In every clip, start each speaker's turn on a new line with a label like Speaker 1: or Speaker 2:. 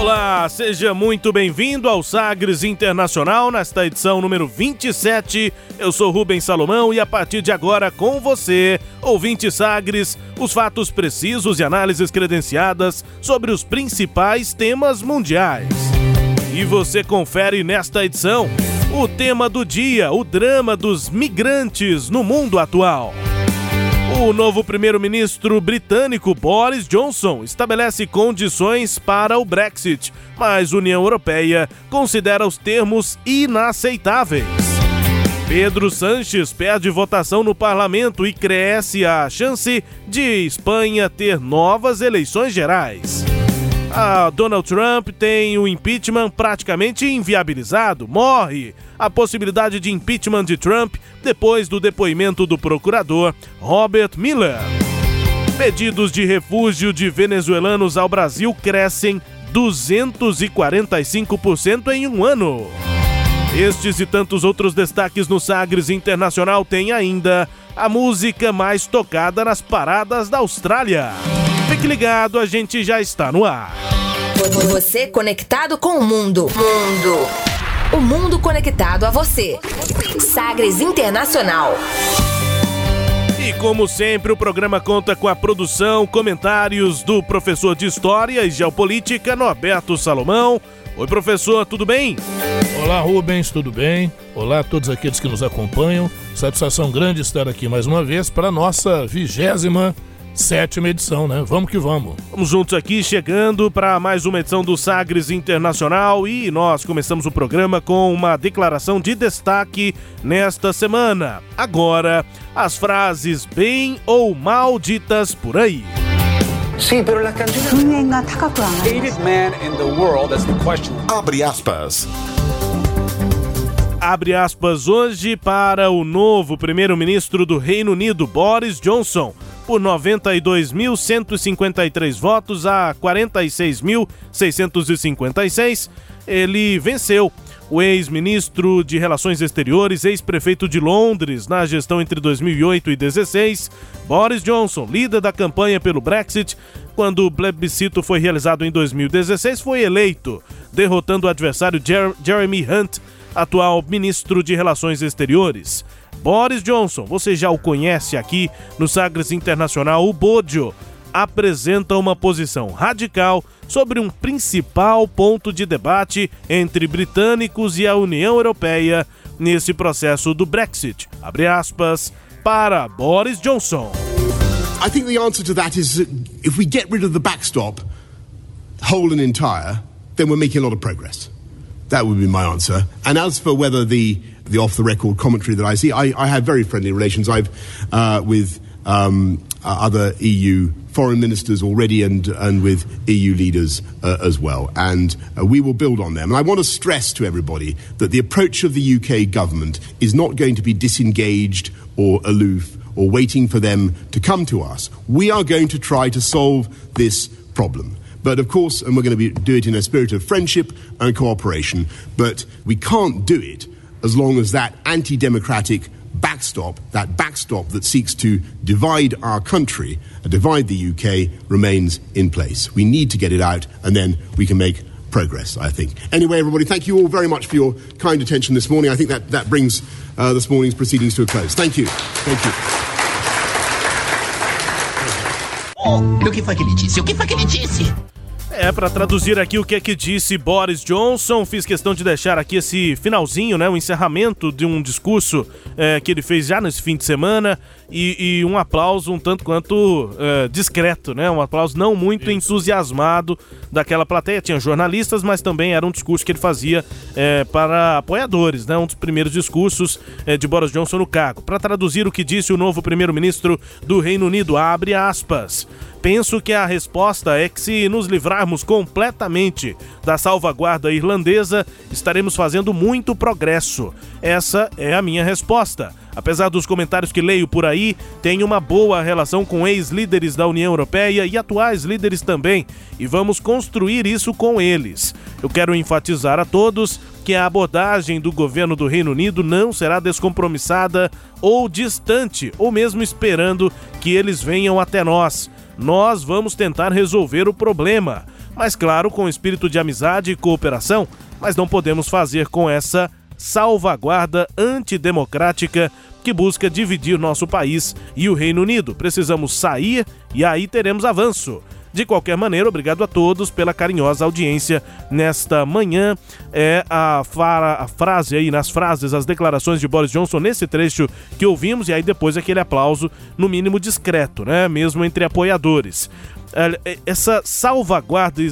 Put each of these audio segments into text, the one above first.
Speaker 1: Olá, seja muito bem-vindo ao Sagres Internacional nesta edição número 27. Eu sou Rubens Salomão e a partir de agora com você, ouvinte Sagres, os fatos precisos e análises credenciadas sobre os principais temas mundiais. E você confere nesta edição o tema do dia, o drama dos migrantes no mundo atual. O novo primeiro-ministro britânico Boris Johnson estabelece condições para o Brexit, mas União Europeia considera os termos inaceitáveis. Pedro Sanches perde votação no parlamento e cresce a chance de Espanha ter novas eleições gerais. A Donald Trump tem o impeachment praticamente inviabilizado. Morre a possibilidade de impeachment de Trump depois do depoimento do procurador Robert Miller. Pedidos de refúgio de venezuelanos ao Brasil crescem 245% em um ano. Estes e tantos outros destaques no Sagres Internacional tem ainda a música mais tocada nas paradas da Austrália. Fique ligado, a gente já está no ar.
Speaker 2: Você conectado com o mundo. Mundo. O mundo conectado a você. Sagres Internacional.
Speaker 1: E como sempre, o programa conta com a produção, comentários do professor de História e Geopolítica, Norberto Salomão. Oi, professor, tudo bem?
Speaker 3: Olá, Rubens, tudo bem? Olá a todos aqueles que nos acompanham. Satisfação grande estar aqui mais uma vez para a nossa vigésima sétima edição, né? Vamos que vamos.
Speaker 1: Vamos juntos aqui, chegando para mais uma edição do Sagres Internacional e nós começamos o programa com uma declaração de destaque nesta semana. Agora, as frases bem ou mal ditas por aí.
Speaker 4: Sí, pero la canción hated man in the world, that's the question.
Speaker 5: Abre aspas.
Speaker 1: Abre aspas hoje para o novo primeiro-ministro do Reino Unido, Boris Johnson por 92.153 votos a 46.656, ele venceu. O ex-ministro de Relações Exteriores, ex-prefeito de Londres na gestão entre 2008 e 2016, Boris Johnson, líder da campanha pelo Brexit, quando o plebiscito foi realizado em 2016, foi eleito, derrotando o adversário Jer Jeremy Hunt, atual ministro de Relações Exteriores. Boris Johnson, você já o conhece aqui no Sagres Internacional, o Bodio, apresenta uma posição radical sobre um principal ponto de debate entre britânicos e a União Europeia nesse processo do Brexit. Abre aspas para Boris Johnson.
Speaker 6: I think the answer to that is if we get rid of the backstop, whole and entire, then we're making a lot of progress. That would be my answer. And as for whether the the off the record commentary that I see. I, I have very friendly relations. I've uh, with um, uh, other EU foreign ministers already and, and with EU leaders uh, as well. And uh, we will build on them. And I want to stress to everybody that the approach of the UK government is not going to be disengaged or aloof or waiting for them to come to us. We are going to try to solve this problem. But of course, and we're going to be, do it in a spirit of friendship and cooperation, but we can't do it as long as that anti democratic backstop, that backstop that seeks to divide our country, divide the UK, remains in place. We need to get it out, and then we can make progress, I think. Anyway, everybody, thank you all very much for your kind attention this morning. I think that, that brings uh, this morning's proceedings to a close. Thank you. Thank you.
Speaker 7: Oh, o que foi que ele disse? O foi que ele disse?
Speaker 1: É, para traduzir aqui o que é que disse Boris Johnson, fiz questão de deixar aqui esse finalzinho, né, o encerramento de um discurso é, que ele fez já nesse fim de semana e, e um aplauso um tanto quanto é, discreto, né, um aplauso não muito Isso. entusiasmado daquela plateia. Tinha jornalistas, mas também era um discurso que ele fazia é, para apoiadores, né? Um dos primeiros discursos é, de Boris Johnson no cargo. Para traduzir o que disse o novo primeiro-ministro do Reino Unido, abre aspas. Penso que a resposta é que, se nos livrarmos completamente da salvaguarda irlandesa, estaremos fazendo muito progresso. Essa é a minha resposta. Apesar dos comentários que leio por aí, tenho uma boa relação com ex-líderes da União Europeia e atuais líderes também, e vamos construir isso com eles. Eu quero enfatizar a todos que a abordagem do governo do Reino Unido não será descompromissada ou distante, ou mesmo esperando que eles venham até nós. Nós vamos tentar resolver o problema, mas claro, com espírito de amizade e cooperação, mas não podemos fazer com essa salvaguarda antidemocrática que busca dividir nosso país e o Reino Unido. Precisamos sair e aí teremos avanço. De qualquer maneira, obrigado a todos pela carinhosa audiência nesta manhã. É a, a frase aí, nas frases, as declarações de Boris Johnson nesse trecho que ouvimos, e aí depois aquele aplauso, no mínimo discreto, né? Mesmo entre apoiadores. É, essa salvaguarda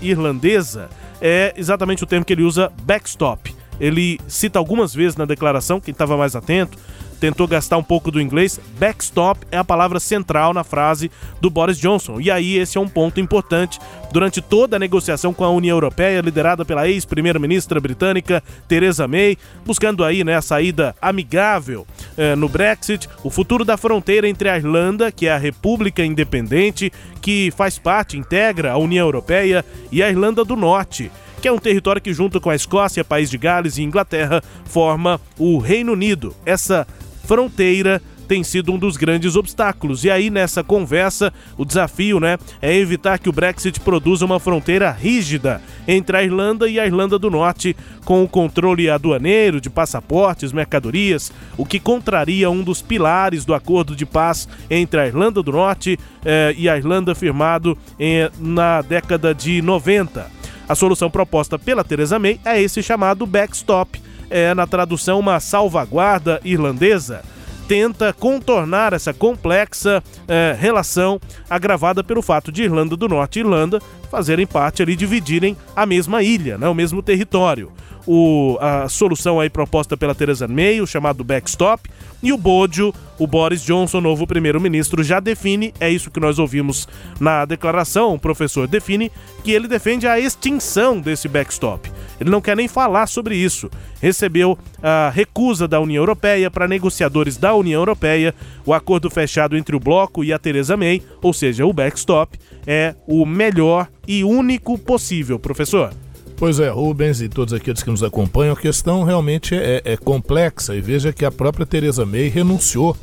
Speaker 1: irlandesa é exatamente o termo que ele usa, backstop. Ele cita algumas vezes na declaração, quem estava mais atento, tentou gastar um pouco do inglês. Backstop é a palavra central na frase do Boris Johnson. E aí esse é um ponto importante durante toda a negociação com a União Europeia, liderada pela ex-primeira-ministra britânica Theresa May, buscando aí né, a saída amigável eh, no Brexit, o futuro da fronteira entre a Irlanda, que é a república independente, que faz parte, integra a União Europeia, e a Irlanda do Norte que é um território que, junto com a Escócia, País de Gales e Inglaterra, forma o Reino Unido. Essa fronteira tem sido um dos grandes obstáculos. E aí, nessa conversa, o desafio né, é evitar que o Brexit produza uma fronteira rígida entre a Irlanda e a Irlanda do Norte, com o controle aduaneiro de passaportes, mercadorias, o que contraria um dos pilares do acordo de paz entre a Irlanda do Norte eh, e a Irlanda firmado eh, na década de 90. A solução proposta pela Theresa May é esse chamado backstop. É, na tradução, uma salvaguarda irlandesa, tenta contornar essa complexa é, relação agravada pelo fato de Irlanda do Norte e Irlanda fazerem parte ali, dividirem a mesma ilha, né, o mesmo território. O, a solução aí proposta pela Theresa May, o chamado backstop, e o Bodio, o Boris Johnson, novo primeiro-ministro, já define, é isso que nós ouvimos na declaração, o professor define que ele defende a extinção desse backstop. Ele não quer nem falar sobre isso. Recebeu a recusa da União Europeia para negociadores da União Europeia. O acordo fechado entre o bloco e a Theresa May, ou seja, o backstop, é o melhor e único possível, professor.
Speaker 3: Pois é, Rubens e todos aqueles que nos acompanham, a questão realmente é, é complexa e veja que a própria Theresa May renunciou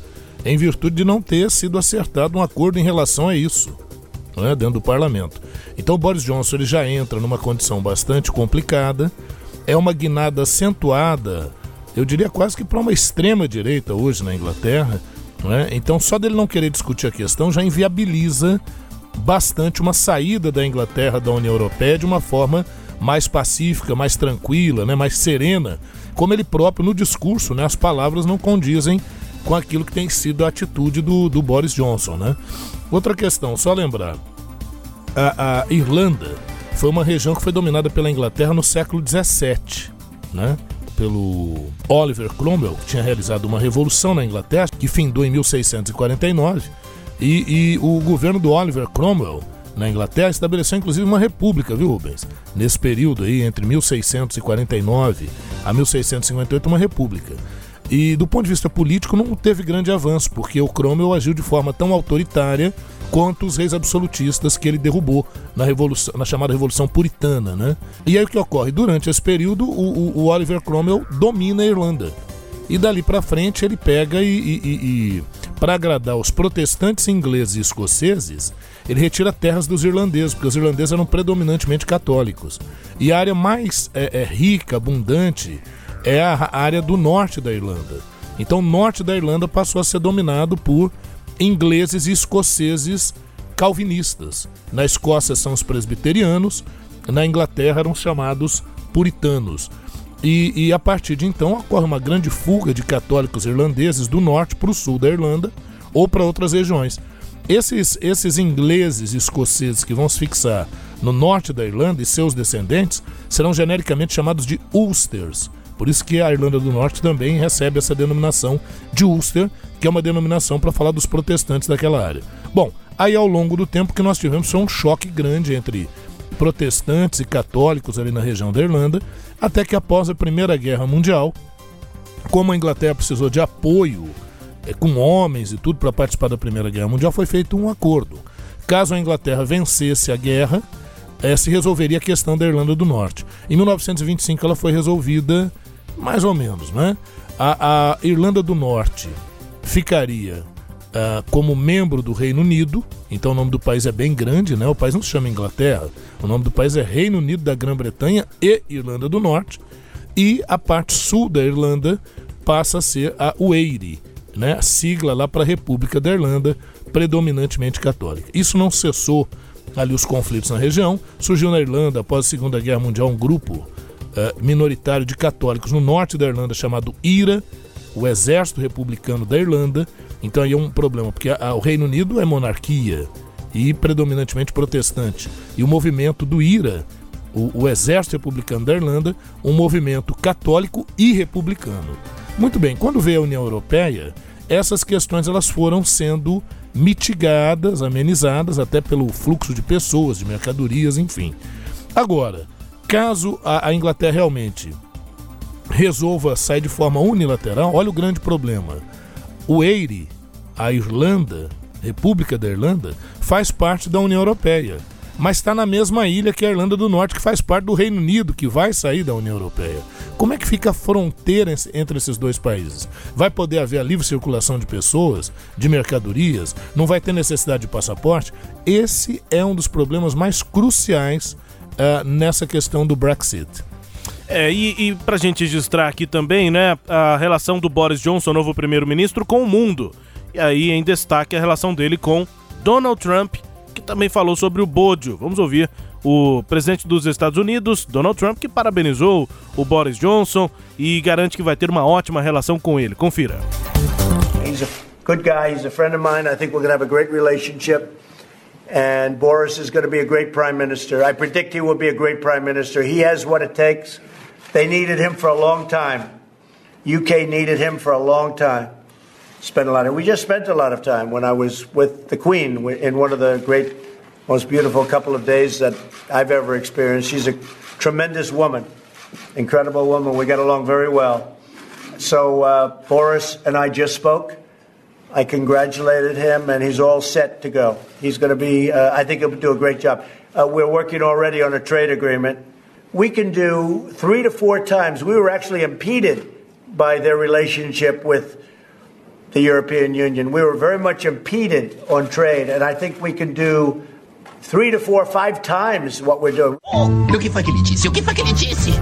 Speaker 3: em virtude de não ter sido acertado um acordo em relação a isso, é, dentro do parlamento. Então Boris Johnson ele já entra numa condição bastante complicada, é uma guinada acentuada, eu diria quase que para uma extrema direita hoje na Inglaterra, é? então só dele não querer discutir a questão já inviabiliza bastante uma saída da Inglaterra da União Europeia de uma forma mais pacífica, mais tranquila, né, mais serena, como ele próprio no discurso, né, as palavras não condizem com aquilo que tem sido a atitude do, do Boris Johnson. Né? Outra questão, só lembrar, a, a Irlanda foi uma região que foi dominada pela Inglaterra no século XVII, né? pelo Oliver Cromwell, que tinha realizado uma revolução na Inglaterra, que findou em 1649, e, e o governo do Oliver Cromwell na Inglaterra, estabeleceu inclusive uma república, viu, Rubens? Nesse período aí, entre 1649 a 1658, uma república. E do ponto de vista político, não teve grande avanço, porque o Cromwell agiu de forma tão autoritária quanto os reis absolutistas que ele derrubou na, revolução, na chamada Revolução Puritana. Né? E aí o que ocorre? Durante esse período, o, o Oliver Cromwell domina a Irlanda. E dali para frente ele pega e, e, e, e para agradar os protestantes ingleses e escoceses, ele retira terras dos irlandeses, porque os irlandeses eram predominantemente católicos. E a área mais é, é, rica, abundante, é a área do norte da Irlanda. Então, o norte da Irlanda passou a ser dominado por ingleses e escoceses calvinistas. Na Escócia são os presbiterianos, na Inglaterra eram chamados puritanos. E, e, a partir de então ocorre uma grande fuga de católicos irlandeses do norte para o sul da Irlanda ou para outras regiões. Esses, esses ingleses e escoceses que vão se fixar no norte da Irlanda e seus descendentes serão genericamente chamados de Ulsters. Por isso que a Irlanda do Norte também recebe essa denominação de Ulster, que é uma denominação para falar dos protestantes daquela área. Bom, aí ao longo do tempo que nós tivemos foi um choque grande entre protestantes e católicos ali na região da Irlanda, até que após a Primeira Guerra Mundial, como a Inglaterra precisou de apoio é, com homens e tudo para participar da Primeira Guerra Mundial, foi feito um acordo. Caso a Inglaterra vencesse a guerra, é, se resolveria a questão da Irlanda do Norte. Em 1925 ela foi resolvida mais ou menos, né? A, a Irlanda do Norte ficaria uh, como membro do Reino Unido, então o nome do país é bem grande, né? O país não se chama Inglaterra, o nome do país é Reino Unido da Grã-Bretanha e Irlanda do Norte, e a parte sul da Irlanda passa a ser a UEIRE, né? A sigla lá para a República da Irlanda, predominantemente católica. Isso não cessou ali os conflitos na região. Surgiu na Irlanda, após a Segunda Guerra Mundial, um grupo uh, minoritário de católicos no norte da Irlanda chamado IRA, o Exército Republicano da Irlanda. Então aí é um problema, porque a, a, o Reino Unido é monarquia e predominantemente protestante. E o movimento do IRA, o, o Exército Republicano da Irlanda, um movimento católico e republicano. Muito bem, quando veio a União Europeia, essas questões elas foram sendo mitigadas, amenizadas, até pelo fluxo de pessoas, de mercadorias, enfim. Agora, Caso a, a Inglaterra realmente resolva sair de forma unilateral, olha o grande problema. O Eire, a Irlanda, República da Irlanda, faz parte da União Europeia, mas está na mesma ilha que a Irlanda do Norte, que faz parte do Reino Unido, que vai sair da União Europeia. Como é que fica a fronteira entre esses dois países? Vai poder haver a livre circulação de pessoas, de mercadorias? Não vai ter necessidade de passaporte? Esse é um dos problemas mais cruciais uh, nessa questão do Brexit.
Speaker 1: É, e, e para a gente registrar aqui também, né, a relação do Boris Johnson, novo primeiro-ministro, com o mundo. E aí em destaque a relação dele com Donald Trump, que também falou sobre o Bodio. Vamos ouvir o presidente dos Estados Unidos, Donald Trump, que parabenizou o Boris Johnson e garante que vai ter uma ótima relação com ele. Confira.
Speaker 8: He's a good guy, he's a friend of mine. I think we're going to have a great relationship. and Boris is going to be a great prime minister. I predict he will be a great prime minister. He has what it takes. They needed him for a long time. UK needed him for a long time. Spent a lot of. We just spent a lot of time when I was with the Queen in one of the great, most beautiful couple of days that I've ever experienced. She's a tremendous woman, incredible woman. We got along very well. So uh, Boris and I just spoke. I congratulated him, and he's all set to go. He's going to be, uh, I think he'll do a great job. Uh, we're working already on a trade agreement. We can do three to four times. We were actually impeded by their relationship with the European Union. We were very much impeded on trade, and I think we can do three to four, five times what we're doing.
Speaker 7: Oh, o que foi que ele disse? O que foi que ele disse?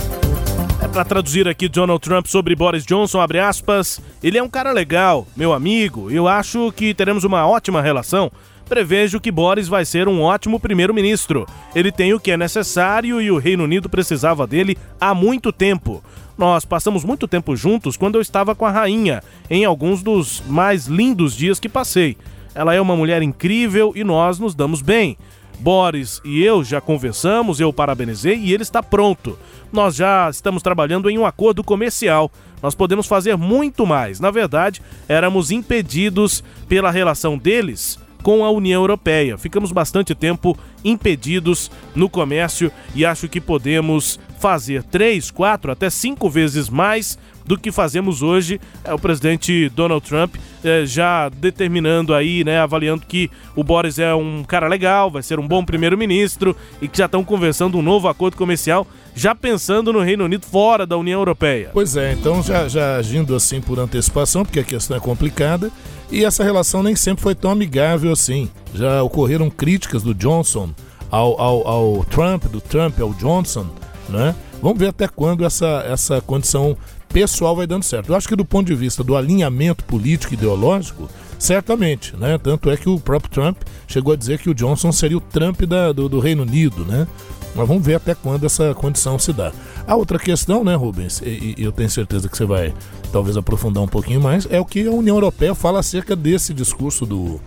Speaker 1: É para traduzir aqui Donald Trump sobre Boris Johnson, abre aspas, ele é um cara legal, meu amigo, eu acho que teremos uma ótima relação. Prevejo que Boris vai ser um ótimo primeiro-ministro. Ele tem o que é necessário e o Reino Unido precisava dele há muito tempo. Nós passamos muito tempo juntos quando eu estava com a rainha, em alguns dos mais lindos dias que passei. Ela é uma mulher incrível e nós nos damos bem. Boris e eu já conversamos, eu parabenizei e ele está pronto. Nós já estamos trabalhando em um acordo comercial. Nós podemos fazer muito mais. Na verdade, éramos impedidos pela relação deles com a União Europeia. Ficamos bastante tempo impedidos no comércio e acho que podemos fazer três, quatro, até cinco vezes mais do que fazemos hoje. É o presidente Donald Trump é, já determinando aí, né, avaliando que o Boris é um cara legal, vai ser um bom primeiro-ministro e que já estão conversando um novo acordo comercial, já pensando no Reino Unido fora da União Europeia.
Speaker 3: Pois é, então já, já agindo assim por antecipação, porque a questão é complicada e essa relação nem sempre foi tão amigável assim. Já ocorreram críticas do Johnson ao, ao, ao Trump, do Trump ao Johnson, né? Vamos ver até quando essa, essa condição pessoal vai dando certo. Eu acho que do ponto de vista do alinhamento político ideológico, certamente, né? Tanto é que o próprio Trump chegou a dizer que o Johnson seria o Trump da, do, do Reino Unido, né? Mas vamos ver até quando essa condição se dá. A outra questão, né, Rubens, e, e eu tenho certeza que você vai talvez aprofundar um pouquinho mais, é o que a União Europeia fala acerca desse discurso do,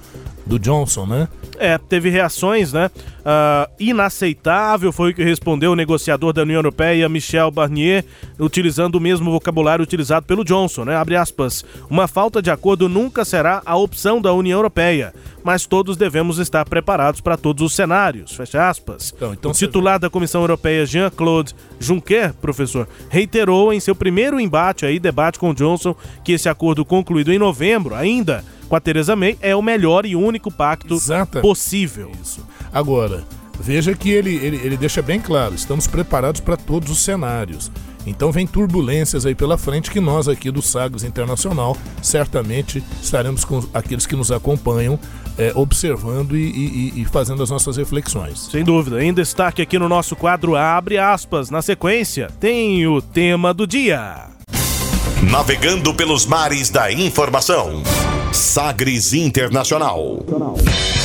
Speaker 3: do Johnson, né?
Speaker 1: É, teve reações, né? Uh, inaceitável foi o que respondeu o negociador da União Europeia, Michel Barnier, utilizando o mesmo vocabulário utilizado pelo Johnson, né? Abre aspas. Uma falta de acordo nunca será a opção da União Europeia, mas todos devemos estar preparados para todos os cenários. Fecha aspas. Então, então o titular da Comissão Europeia, Jean-Claude Juncker, professor, reiterou em seu primeiro embate aí, debate com Johnson, que esse acordo concluído em novembro ainda com a Teresa May é o melhor e único pacto Exata. possível.
Speaker 3: Isso. Agora, veja que ele, ele, ele deixa bem claro: estamos preparados para todos os cenários. Então vem turbulências aí pela frente que nós aqui do Sagres Internacional certamente estaremos com aqueles que nos acompanham é, observando e, e, e, fazendo as nossas reflexões.
Speaker 1: Sem dúvida. Em destaque aqui no nosso quadro Abre aspas. Na sequência, tem o tema do dia.
Speaker 5: Navegando pelos mares da informação. Sagres Internacional.
Speaker 1: além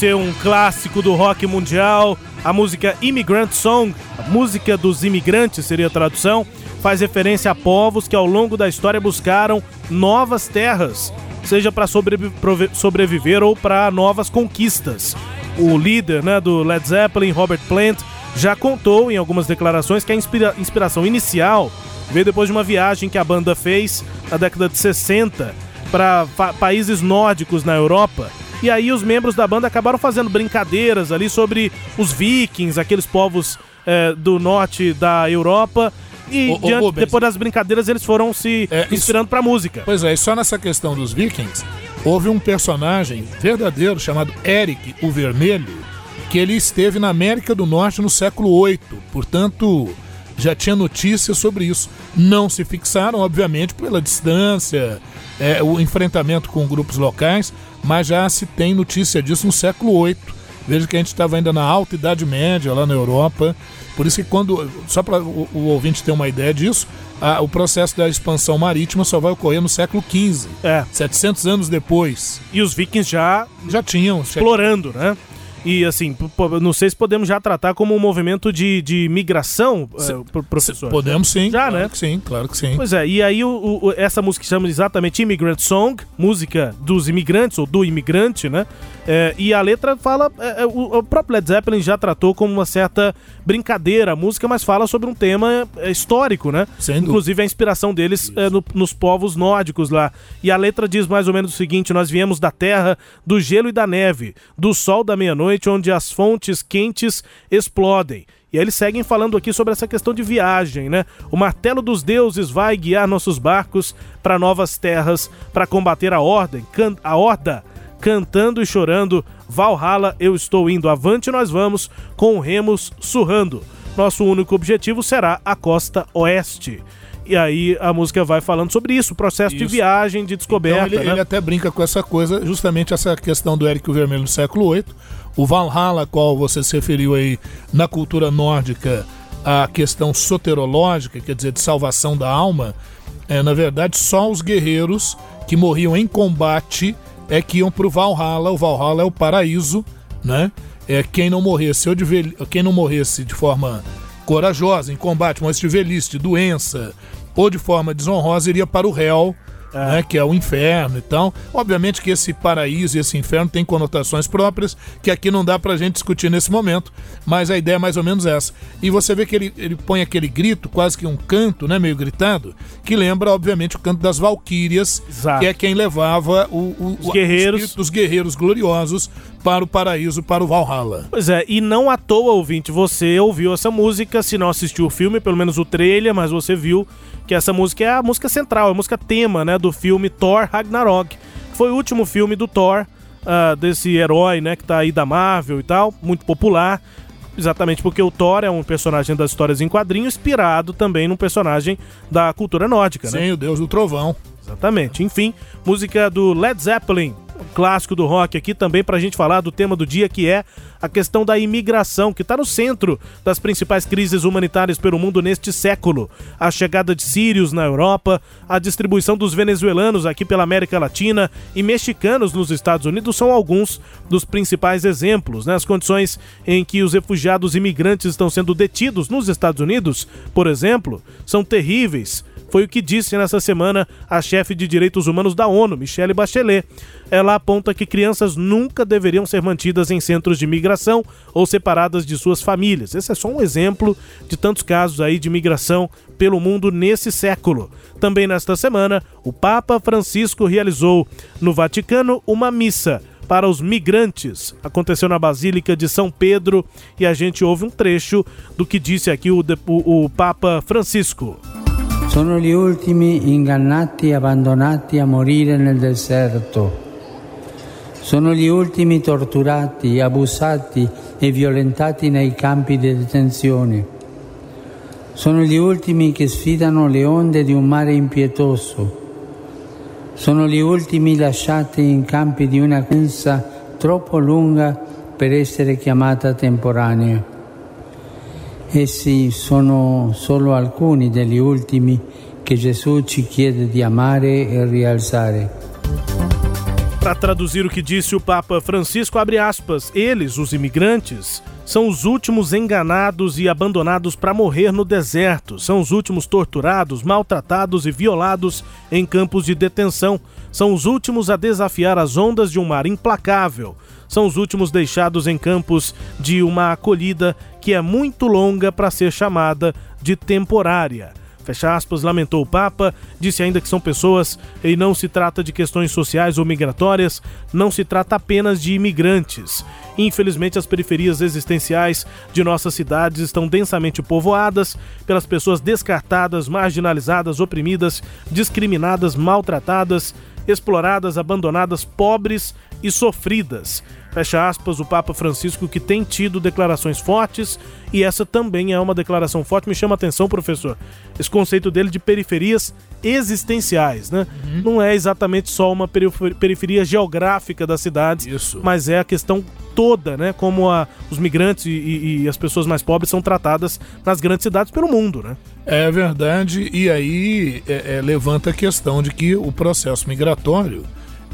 Speaker 1: ser um clássico do rock mundial, a música Immigrant Song, música dos imigrantes seria a tradução, faz referência a povos que ao longo da história buscaram novas terras, seja para sobreviver ou para novas conquistas. O líder né, do Led Zeppelin, Robert Plant, já contou em algumas declarações que a inspira inspiração inicial veio depois de uma viagem que a banda fez na década de 60 para países nórdicos na Europa e aí os membros da banda acabaram fazendo brincadeiras ali sobre os vikings, aqueles povos é, do norte da Europa. E diante, depois das brincadeiras eles foram se é, inspirando pra música.
Speaker 3: Pois é, e só nessa questão dos vikings, houve um personagem verdadeiro chamado Eric o Vermelho, que ele esteve na América do Norte no século VIII. Portanto, já tinha notícias sobre isso. Não se fixaram, obviamente, pela distância, é, o enfrentamento com grupos locais, mas já se tem notícia disso no século VIII. Veja que a gente estava ainda na alta Idade Média, lá na Europa. Por isso que quando, só para o, o, ouvinte ter uma ideia disso, a, o processo da expansão marítima só vai ocorrer no século XV. É. 700 anos depois.
Speaker 1: E os vikings já, já tinham explorando, né? E assim, não sei se podemos já tratar como um movimento de, de migração, se, é, professor.
Speaker 3: Podemos sim.
Speaker 1: Já, claro
Speaker 3: né? Que sim, claro que sim.
Speaker 1: Pois é, e aí o, o, essa música chama exatamente Immigrant Song, música dos imigrantes, ou do imigrante, né? É, e a letra fala. É, o, o, próprio Led Zeppelin já tratou como uma certa brincadeira a música, mas fala sobre um tema histórico, né? Sem Inclusive a inspiração deles é, no, nos povos nórdicos lá. E a letra diz mais ou menos o seguinte: Nós viemos da terra, do gelo e da neve, do sol da meia-noite, onde as fontes quentes explodem. E aí eles seguem falando aqui sobre essa questão de viagem, né? O martelo dos deuses vai guiar nossos barcos para novas terras para combater a ordem, a horda cantando e chorando. Valhalla, eu estou indo avante, nós vamos, com remos surrando. Nosso único objetivo será a costa oeste. E aí a música vai falando sobre isso, processo isso. de viagem, de descoberta.
Speaker 3: Então ele,
Speaker 1: né?
Speaker 3: ele, até brinca com essa coisa, justamente essa questão do Érico Vermelho no século VIII. O Valhalla, qual você se referiu aí na cultura nórdica, a questão soterológica, quer dizer, de salvação da alma, é, na verdade, só os guerreiros que morriam em combate é que iam pro Valhalla. O Valhalla é o paraíso, né? É quem não morresse, ou de vel... quem não morresse de forma corajosa em combate, mas de velhice, de doença, ou de forma desonrosa, iria para o réu, é. Né, que é o inferno e tal. Obviamente que esse paraíso e esse inferno tem conotações próprias que aqui não dá pra gente discutir nesse momento, mas a ideia é mais ou menos essa. E você vê que ele, ele põe aquele grito, quase que um canto, né, meio gritado, que lembra, obviamente, o canto das valquírias, que é quem levava o, o,
Speaker 1: os, guerreiros.
Speaker 3: dos guerreiros gloriosos para o paraíso, para o Valhalla.
Speaker 1: Pois é, e não à toa, ouvinte, você ouviu essa música, se não assistiu o filme, pelo menos o trailer, mas você viu que essa música é a música central, a música tema, né, do filme Thor Ragnarok. Foi o último filme do Thor, uh, desse herói, né, que tá aí da Marvel e tal, muito popular. Exatamente porque o Thor é um personagem das histórias em quadrinho, inspirado também num personagem da cultura nórdica,
Speaker 3: Sim,
Speaker 1: né?
Speaker 3: Sim, o deus do trovão.
Speaker 1: Exatamente. Enfim, música do Led Zeppelin, clássico do rock aqui também para a gente falar do tema do dia que é a questão da imigração, que está no centro das principais crises humanitárias pelo mundo neste século. A chegada de sírios na Europa, a distribuição dos venezuelanos aqui pela América Latina e mexicanos nos Estados Unidos são alguns dos principais exemplos. Né? As condições em que os refugiados imigrantes estão sendo detidos nos Estados Unidos, por exemplo, são terríveis foi o que disse nessa semana a chefe de direitos humanos da ONU, Michelle Bachelet. Ela aponta que crianças nunca deveriam ser mantidas em centros de migração ou separadas de suas famílias. Esse é só um exemplo de tantos casos aí de migração pelo mundo nesse século. Também nesta semana, o Papa Francisco realizou no Vaticano uma missa para os migrantes. Aconteceu na Basílica de São Pedro e a gente ouve um trecho do que disse aqui o, o, o Papa Francisco.
Speaker 9: Sono gli ultimi ingannati e abbandonati a morire nel deserto. Sono gli ultimi torturati, abusati e violentati nei campi di detenzione. Sono gli ultimi che sfidano le onde di un mare impietoso. Sono gli ultimi lasciati in campi di una pensa troppo lunga per essere chiamata temporanea. Essi sono solo alcuni degli ultimi che Gesù ci chiede di amare e rialzare.
Speaker 1: Para traduzir o que disse o Papa Francisco, abre aspas, eles, os imigrantes, são os últimos enganados e abandonados para morrer no deserto, são os últimos torturados, maltratados e violados em campos de detenção, são os últimos a desafiar as ondas de um mar implacável, são os últimos deixados em campos de uma acolhida que é muito longa para ser chamada de temporária. Fecha aspas, lamentou o Papa, disse ainda que são pessoas e não se trata de questões sociais ou migratórias, não se trata apenas de imigrantes. Infelizmente, as periferias existenciais de nossas cidades estão densamente povoadas pelas pessoas descartadas, marginalizadas, oprimidas, discriminadas, maltratadas, exploradas, abandonadas, pobres e sofridas. Fecha aspas, o Papa Francisco que tem tido declarações fortes e essa também é uma declaração forte. Me chama a atenção, professor, esse conceito dele de periferias existenciais, né? Uhum. Não é exatamente só uma periferia geográfica das cidades, Isso. mas é a questão toda, né? Como a, os migrantes e, e, e, as pessoas mais pobres são tratadas nas grandes cidades pelo mundo, né?
Speaker 3: É verdade, e aí é, é, levanta a questão de que o processo migratório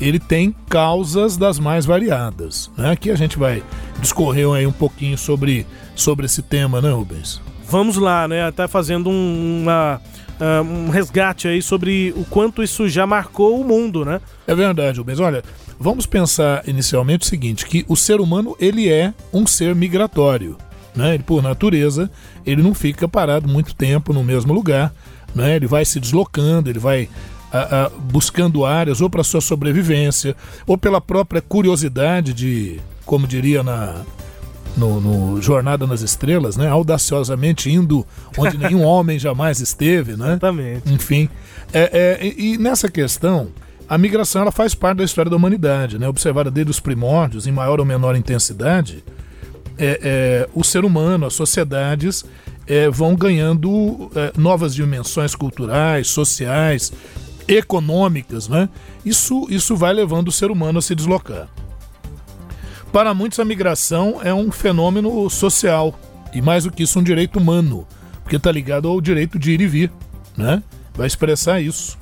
Speaker 3: ele tem causas das mais variadas. Né? Aqui a gente vai discorrer aí um pouquinho sobre, sobre esse tema, né, Rubens?
Speaker 1: Vamos lá, né? Até fazendo um, uma, uh, um resgate aí sobre o quanto isso já marcou o mundo, né?
Speaker 3: É verdade, Rubens. Olha, vamos pensar inicialmente o seguinte, que o ser humano ele é um ser migratório. Né? Ele, por natureza, ele não fica parado muito tempo no mesmo lugar. Né? Ele vai se deslocando, ele vai a, a, buscando áreas ou para sua sobrevivência ou pela própria curiosidade de, como diria na no, no, Jornada nas Estrelas, né? Audaciosamente indo onde nenhum homem jamais esteve, né?
Speaker 1: Exatamente.
Speaker 3: Enfim, é, é, e nessa questão, a migração ela faz parte da história da humanidade, né? Observada desde os primórdios, em maior ou menor intensidade, é, é o ser humano, as sociedades é, vão ganhando é, novas dimensões culturais, sociais, econômicas, né? Isso, isso vai levando o ser humano a se deslocar. Para muitos, a migração é um fenômeno social e, mais do que isso, um direito humano, porque está ligado ao direito de ir e vir, né? Vai expressar isso.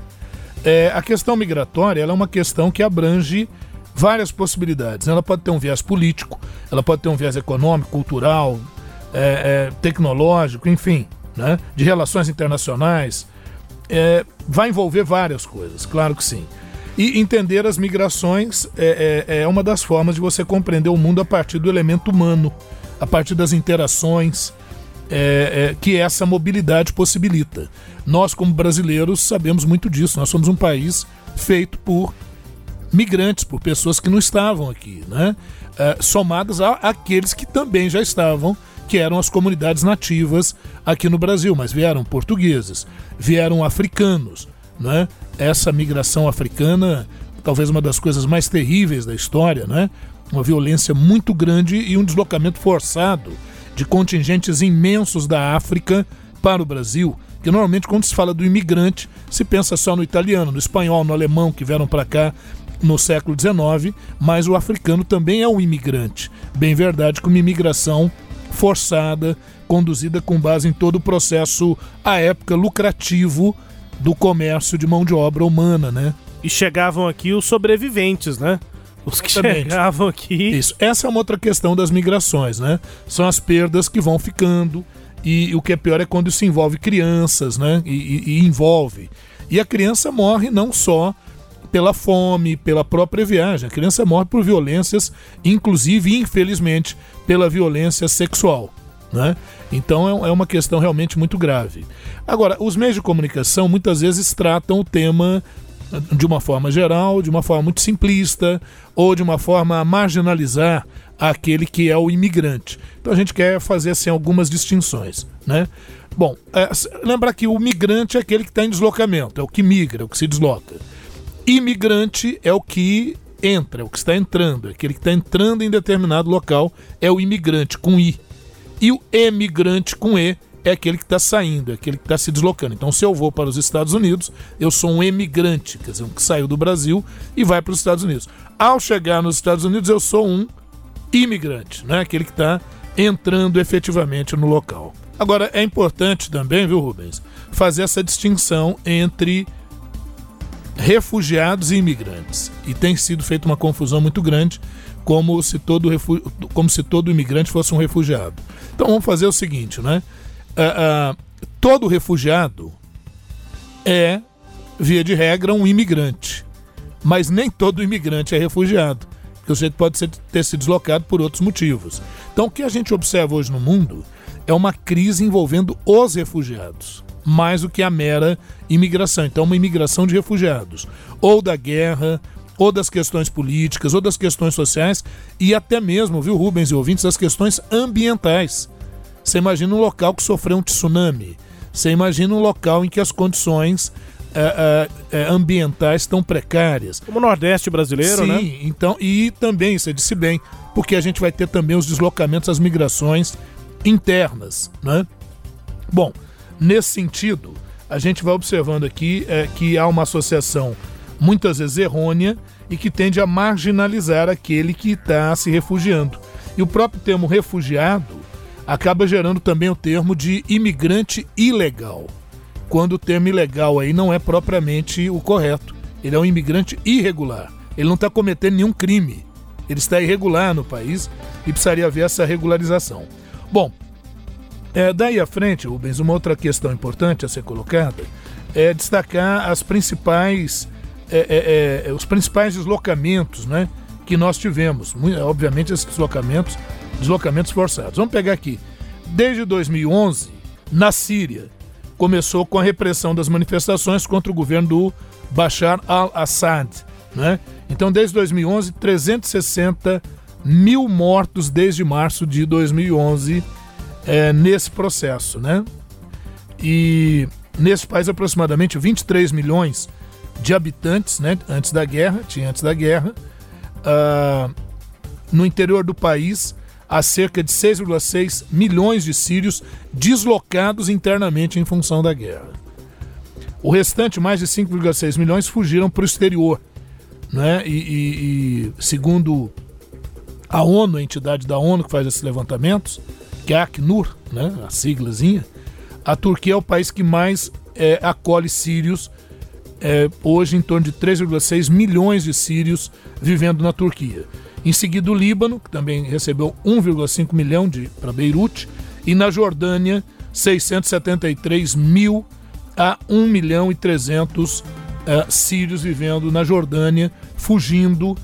Speaker 3: É, a questão migratória é uma questão que abrange várias possibilidades. Ela pode ter um viés político, ela pode ter um viés econômico, cultural, é, é, tecnológico, enfim, né? de relações internacionais, é, vai envolver várias coisas, claro que sim. E entender as migrações é, é, é, uma das formas de você compreender o mundo a partir do elemento humano, a partir das interações é, é, que essa mobilidade possibilita. Nós, como brasileiros, sabemos muito disso. Nós somos um país feito por migrantes, por pessoas que não estavam aqui, né? É, somadas a aqueles que também já estavam, que eram as comunidades nativas aqui no Brasil, mas vieram portugueses, vieram africanos, né? essa migração africana, talvez uma das coisas mais terríveis da história, né? Uma violência muito grande e um deslocamento forçado de contingentes imensos da África para o Brasil. Que normalmente, quando se fala do imigrante, se pensa só no italiano, no espanhol, no alemão que vieram para cá no século XIX, mas o africano também é um imigrante. Bem verdade, com uma imigração forçada, conduzida com base em todo o processo, à época, lucrativo do comércio de mão de obra humana, né?
Speaker 1: E chegavam aqui os sobreviventes, né? Os que Exatamente. chegavam aqui.
Speaker 3: Isso. Essa é uma outra questão das migrações, né? São as perdas que vão ficando. E o que é pior é quando isso envolve crianças, né? E, e, e envolve. E a criança morre não só pela fome, pela própria viagem. A criança morre por violências, inclusive, infelizmente, pela violência sexual. Né? Então é, é uma questão realmente muito grave. Agora, os meios de comunicação muitas vezes tratam o tema de uma forma geral, de uma forma muito simplista, ou de uma forma a marginalizar aquele que é o imigrante. Então a gente quer fazer assim, algumas distinções. Né? Bom, é, lembrar que o migrante é aquele que está em deslocamento, é o que migra, é o que se desloca. Imigrante é o que entra, é o que está entrando, é aquele que está entrando em determinado local, é o imigrante, com I. E o emigrante com E é aquele que está saindo, é aquele que está se deslocando. Então, se eu vou para os Estados Unidos, eu sou um emigrante, quer dizer, um que saiu do Brasil e vai para os Estados Unidos. Ao chegar nos Estados Unidos, eu sou um imigrante, né? aquele que está entrando efetivamente no local. Agora, é importante também, viu, Rubens, fazer essa distinção entre refugiados e imigrantes. E tem sido feita uma confusão muito grande, como se todo, como se todo imigrante fosse um refugiado. Então vamos fazer o seguinte, né? Uh, uh, todo refugiado é, via de regra, um imigrante. Mas nem todo imigrante é refugiado. Porque o sujeito pode ser, ter se deslocado por outros motivos. Então o que a gente observa hoje no mundo é uma crise envolvendo os refugiados, mais do que a mera imigração. Então, uma imigração de refugiados, ou da guerra, ou das questões políticas, ou das questões sociais, e até mesmo, viu, Rubens e ouvintes, das questões ambientais. Você imagina um local que sofreu um tsunami. Você imagina um local em que as condições é, é, ambientais estão precárias.
Speaker 1: Como o Nordeste brasileiro,
Speaker 3: Sim,
Speaker 1: né?
Speaker 3: Sim, então, e também, você disse bem, porque a gente vai ter também os deslocamentos, as migrações internas, né? Bom, nesse sentido, a gente vai observando aqui é, que há uma associação muitas vezes errônea e que tende a marginalizar aquele que está se refugiando. E o próprio termo refugiado acaba gerando também o termo de imigrante ilegal, quando o termo ilegal aí não é propriamente o correto. Ele é um imigrante irregular. Ele não está cometendo nenhum crime. Ele está irregular no país e precisaria haver essa regularização. Bom, é, daí à frente, Rubens, uma outra questão importante a ser colocada é destacar as principais, é, é, é os principais deslocamentos né, que nós tivemos. Obviamente, esses deslocamentos deslocamentos forçados. Vamos pegar aqui. Desde 2011, na Síria, começou com a repressão das manifestações contra o governo do Bashar al-Assad. Né? Então, desde 2011, 360 mil mortos desde março de 2011 é, nesse processo. Né? E nesse país, aproximadamente 23 milhões de habitantes né, antes da guerra, tinha antes da guerra. Uh, no interior do país, há cerca de 6,6 milhões de sírios deslocados internamente em função da guerra. O restante, mais de 5,6 milhões, fugiram para o exterior. Né? E, e, e, segundo a ONU, a entidade da ONU que faz esses levantamentos, que é a Acnur, né? a siglazinha, a Turquia é o país que mais é, acolhe sírios, é, hoje em torno de 3,6 milhões de sírios vivendo na Turquia. Em seguida, o Líbano, que também recebeu 1,5 milhão para Beirute, e na Jordânia, 673 mil há 1 milhão e 300 uh, sírios vivendo na Jordânia, fugindo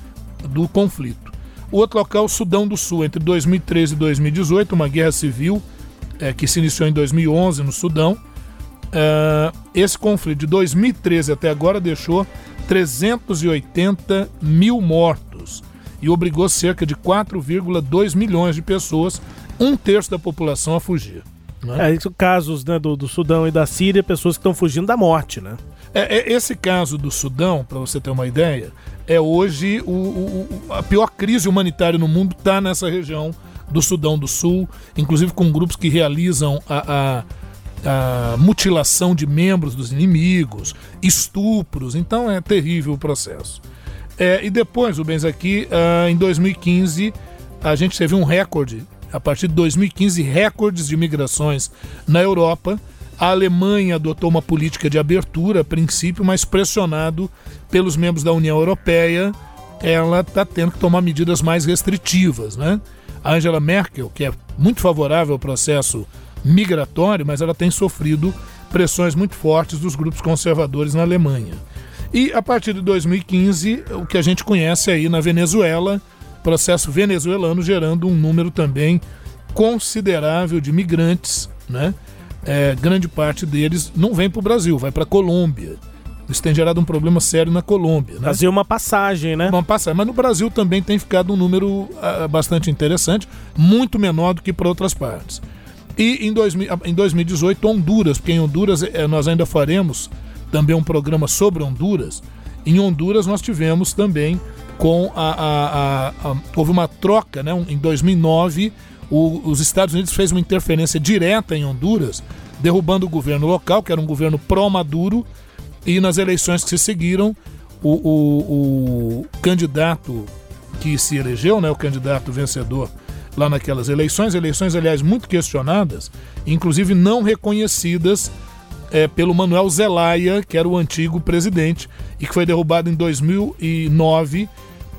Speaker 3: do conflito. O outro local, o Sudão do Sul, entre 2013 e 2018, uma guerra civil é, que se iniciou em 2011 no Sudão. Uh, esse conflito de 2013 até agora deixou 380 mil mortos e obrigou cerca de 4,2 milhões de pessoas, um terço da população, a fugir.
Speaker 1: Né? É, isso, casos né, do, do Sudão e da Síria, pessoas que estão fugindo da morte, né?
Speaker 3: É, é, esse caso do Sudão, para você ter uma ideia, é hoje o, o, a pior crise humanitária no mundo está nessa região do Sudão do Sul, inclusive com grupos que realizam a, a, a mutilação de membros dos inimigos, estupros, então é terrível o processo. É, e depois, o Benz aqui, uh, em 2015, a gente teve um recorde, a partir de 2015, recordes de migrações na Europa. A Alemanha adotou uma política de abertura, a princípio, mas pressionado pelos membros da União Europeia, ela está tendo que tomar medidas mais restritivas, né? A Angela Merkel, que é muito favorável ao processo migratório, mas ela tem sofrido pressões muito fortes dos grupos conservadores na Alemanha. E a partir de 2015, o que a gente conhece aí na Venezuela, processo venezuelano gerando um número também considerável de migrantes, né? É, grande parte deles não vem para o Brasil, vai para a Colômbia. Isso tem gerado um problema sério na Colômbia. Né?
Speaker 1: Fazer uma passagem, né?
Speaker 3: Uma passagem. Mas no Brasil também tem ficado um número uh, bastante interessante, muito menor do que para outras partes. E em, 2000, em 2018, Honduras, porque em Honduras eh, nós ainda faremos também um programa sobre Honduras. Em Honduras nós tivemos também com a, a, a, a houve uma troca, né? Em 2009 o, os Estados Unidos fez uma interferência direta em Honduras, derrubando o governo local, que era um governo pró-Maduro, e nas eleições que se seguiram, o, o, o candidato que se elegeu, né, o candidato vencedor lá naquelas eleições, eleições, aliás, muito questionadas, inclusive não reconhecidas é, pelo Manuel Zelaya, que era o antigo presidente, e que foi derrubado em 2009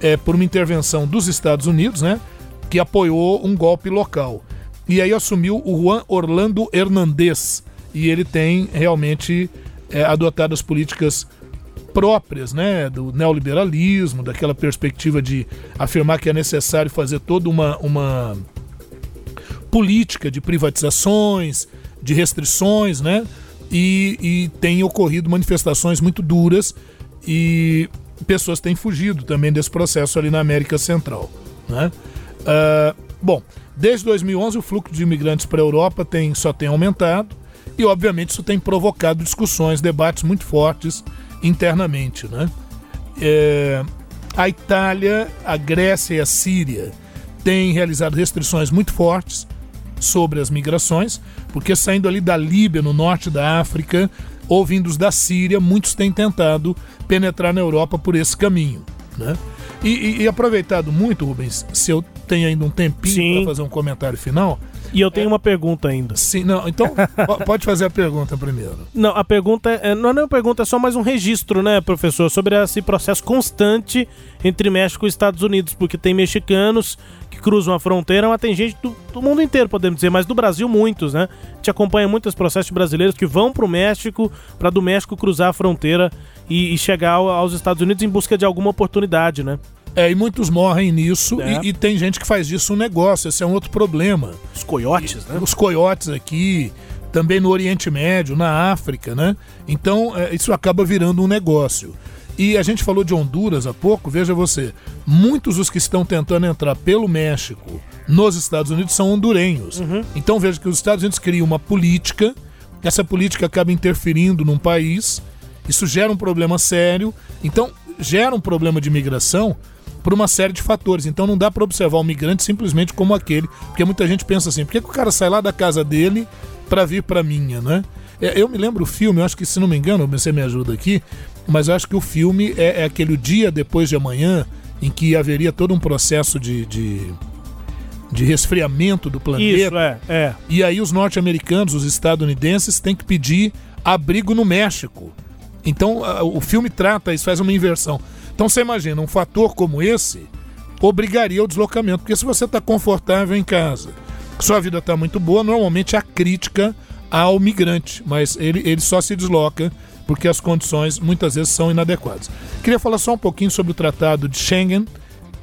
Speaker 3: é, por uma intervenção dos Estados Unidos, né, que apoiou um golpe local. E aí assumiu o Juan Orlando Hernandez, e ele tem realmente é, adotado as políticas próprias né, do neoliberalismo, daquela perspectiva de afirmar que é necessário fazer toda uma, uma política de privatizações, de restrições, né? E, e tem ocorrido manifestações muito duras e pessoas têm fugido também desse processo ali na América Central. Né? Uh, bom, desde 2011 o fluxo de imigrantes para a Europa tem, só tem aumentado e, obviamente, isso tem provocado discussões, debates muito fortes internamente. Né? É, a Itália, a Grécia e a Síria têm realizado restrições muito fortes sobre as migrações, porque saindo ali da Líbia, no norte da África, ou vindos da Síria, muitos têm tentado penetrar na Europa por esse caminho. Né? E, e, e aproveitado muito, Rubens, se eu tenho ainda um tempinho para fazer um comentário final,
Speaker 1: e eu tenho é... uma pergunta ainda.
Speaker 3: Sim, não, então pode fazer a pergunta primeiro.
Speaker 1: Não, a pergunta é, não é uma pergunta, é só mais um registro, né, professor, sobre esse processo constante entre México e Estados Unidos, porque tem mexicanos que cruzam a fronteira, mas tem gente do, do mundo inteiro, podemos dizer, mas do Brasil muitos, né? A gente acompanha muitos processos brasileiros que vão para o México, para do México cruzar a fronteira e, e chegar aos Estados Unidos em busca de alguma oportunidade, né?
Speaker 3: É, e muitos morrem nisso é. e, e, tem gente que faz disso um negócio, esse é um outro problema.
Speaker 1: Os coiotes,
Speaker 3: e,
Speaker 1: né?
Speaker 3: Os coiotes aqui, também no Oriente Médio, na África, né? Então, é, isso acaba virando um negócio. E a gente falou de Honduras há pouco, veja você, muitos dos que estão tentando entrar pelo México nos Estados Unidos são hondurenhos. Uhum. Então veja que os Estados Unidos criam uma política, essa política acaba interferindo num país, isso gera um problema sério, então gera um problema de imigração por uma série de fatores. Então não dá para observar o migrante simplesmente como aquele, porque muita gente pensa assim: por que, que o cara sai lá da casa dele para vir para minha, né? É, eu me lembro o filme, eu acho que se não me engano, você me ajuda aqui, mas eu acho que o filme é, é aquele dia depois de amanhã em que haveria todo um processo de, de, de resfriamento do planeta.
Speaker 1: Isso, é, é.
Speaker 3: E aí os norte-americanos, os estadunidenses, têm que pedir abrigo no México. Então o filme trata isso, faz uma inversão. Então você imagina, um fator como esse obrigaria o deslocamento, porque se você está confortável em casa, sua vida está muito boa, normalmente a crítica ao migrante, mas ele, ele só se desloca porque as condições muitas vezes são inadequadas. Queria falar só um pouquinho sobre o Tratado de Schengen.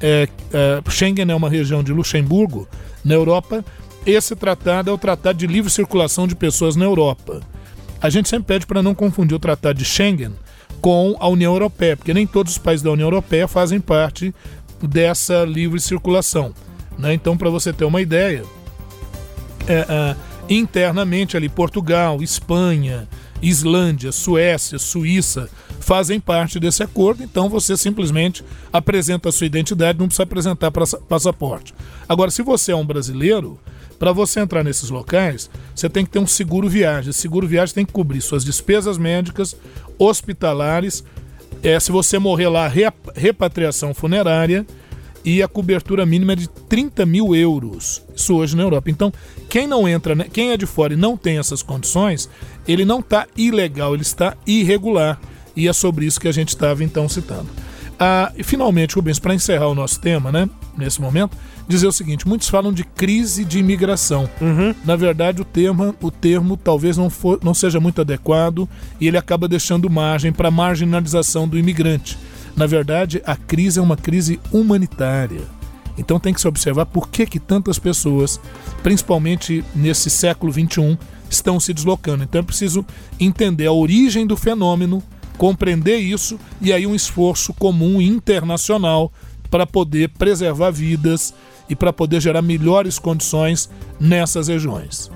Speaker 3: É, é, Schengen é uma região de Luxemburgo, na Europa. Esse tratado é o Tratado de Livre Circulação de Pessoas na Europa. A gente sempre pede para não confundir o Tratado de Schengen com a União Europeia, porque nem todos os países da União Europeia fazem parte dessa livre circulação. Né? Então, para você ter uma ideia, é, é, internamente ali Portugal, Espanha, Islândia, Suécia, Suíça fazem parte desse acordo, então você simplesmente apresenta a sua identidade, não precisa apresentar passaporte. Agora, se você é um brasileiro, para você entrar nesses locais, você tem que ter um seguro viagem. Esse seguro viagem tem que cobrir suas despesas médicas, hospitalares, é, se você morrer lá, repatriação funerária e a cobertura mínima é de 30 mil euros. Isso hoje na Europa. Então, quem não entra, né, quem é de fora e não tem essas condições, ele não está ilegal, ele está irregular. E é sobre isso que a gente estava então citando. Ah, e finalmente, Rubens, para encerrar o nosso tema, né, nesse momento, dizer o seguinte: muitos falam de crise de imigração.
Speaker 1: Uhum.
Speaker 3: Na verdade, o termo, o termo talvez não, for, não seja muito adequado e ele acaba deixando margem para a marginalização do imigrante. Na verdade, a crise é uma crise humanitária. Então tem que se observar por que, que tantas pessoas, principalmente nesse século XXI, estão se deslocando. Então é preciso entender a origem do fenômeno compreender isso e aí um esforço comum internacional para poder preservar vidas e para poder gerar melhores condições nessas regiões.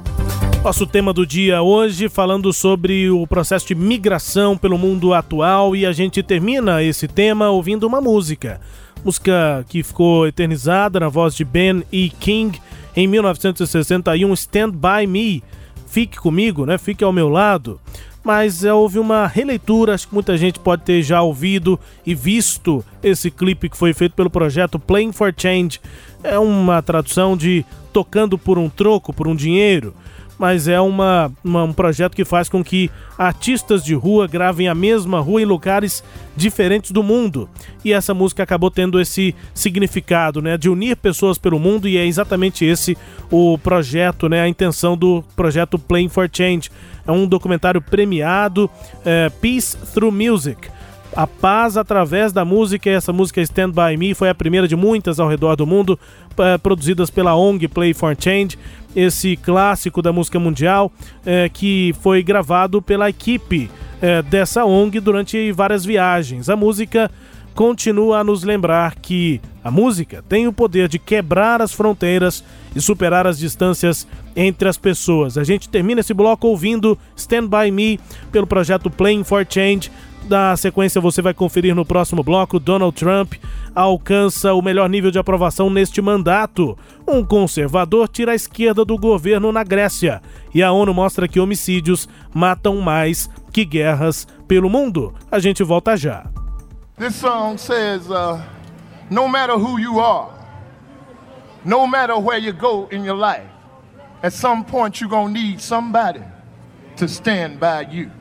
Speaker 1: Nosso tema do dia hoje falando sobre o processo de migração pelo mundo atual e a gente termina esse tema ouvindo uma música. Música que ficou eternizada na voz de Ben E. King em 1961, Stand By Me. Fique comigo, né? Fique ao meu lado mas houve uma releitura, acho que muita gente pode ter já ouvido e visto esse clipe que foi feito pelo projeto Playing for Change. É uma tradução de tocando por um troco, por um dinheiro mas é uma, uma, um projeto que faz com que artistas de rua gravem a mesma rua em lugares diferentes do mundo. E essa música acabou tendo esse significado, né, de unir pessoas pelo mundo e é exatamente esse o projeto, né, a intenção do projeto Playing for Change. É um documentário premiado, é, Peace Through Music a paz através da música. Essa música Stand By Me foi a primeira de muitas ao redor do mundo, é, produzidas pela ONG Play for Change. Esse clássico da música mundial é, que foi gravado pela equipe é, dessa ONG durante várias viagens. A música continua a nos lembrar que a música tem o poder de quebrar as fronteiras e superar as distâncias entre as pessoas. A gente termina esse bloco ouvindo Stand By Me pelo projeto Playing for Change da sequência, você vai conferir no próximo bloco: Donald Trump alcança o melhor nível de aprovação neste mandato. Um conservador tira a esquerda do governo na Grécia. E a ONU mostra que homicídios matam mais que guerras pelo mundo. A gente volta já.
Speaker 10: This song says, uh, no matter who you are, no matter where you go in your life, at some point you're gonna need somebody to stand by you.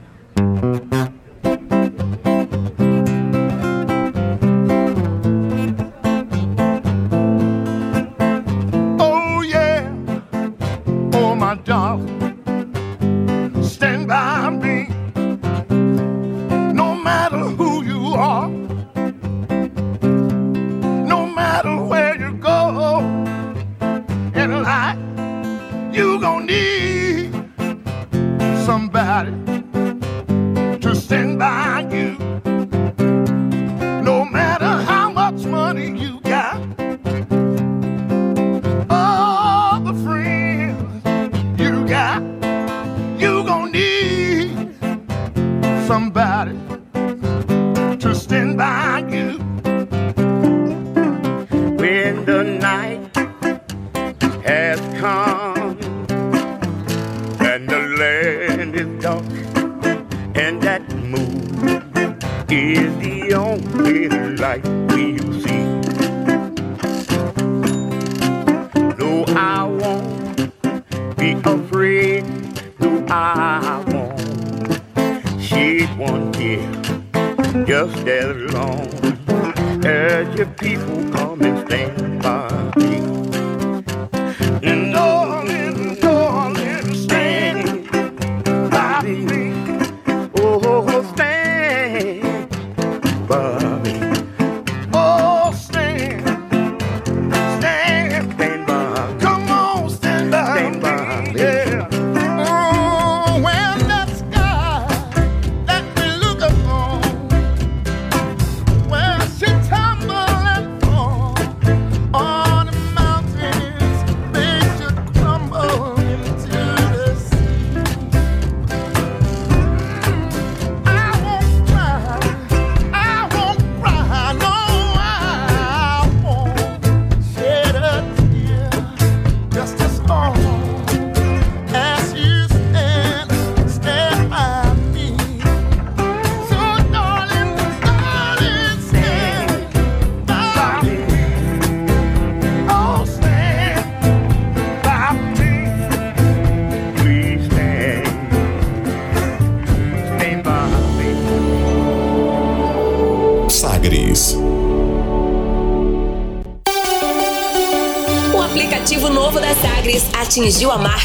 Speaker 10: Somebody light we'll see. No, I won't be afraid. No, I need one here just as long as your people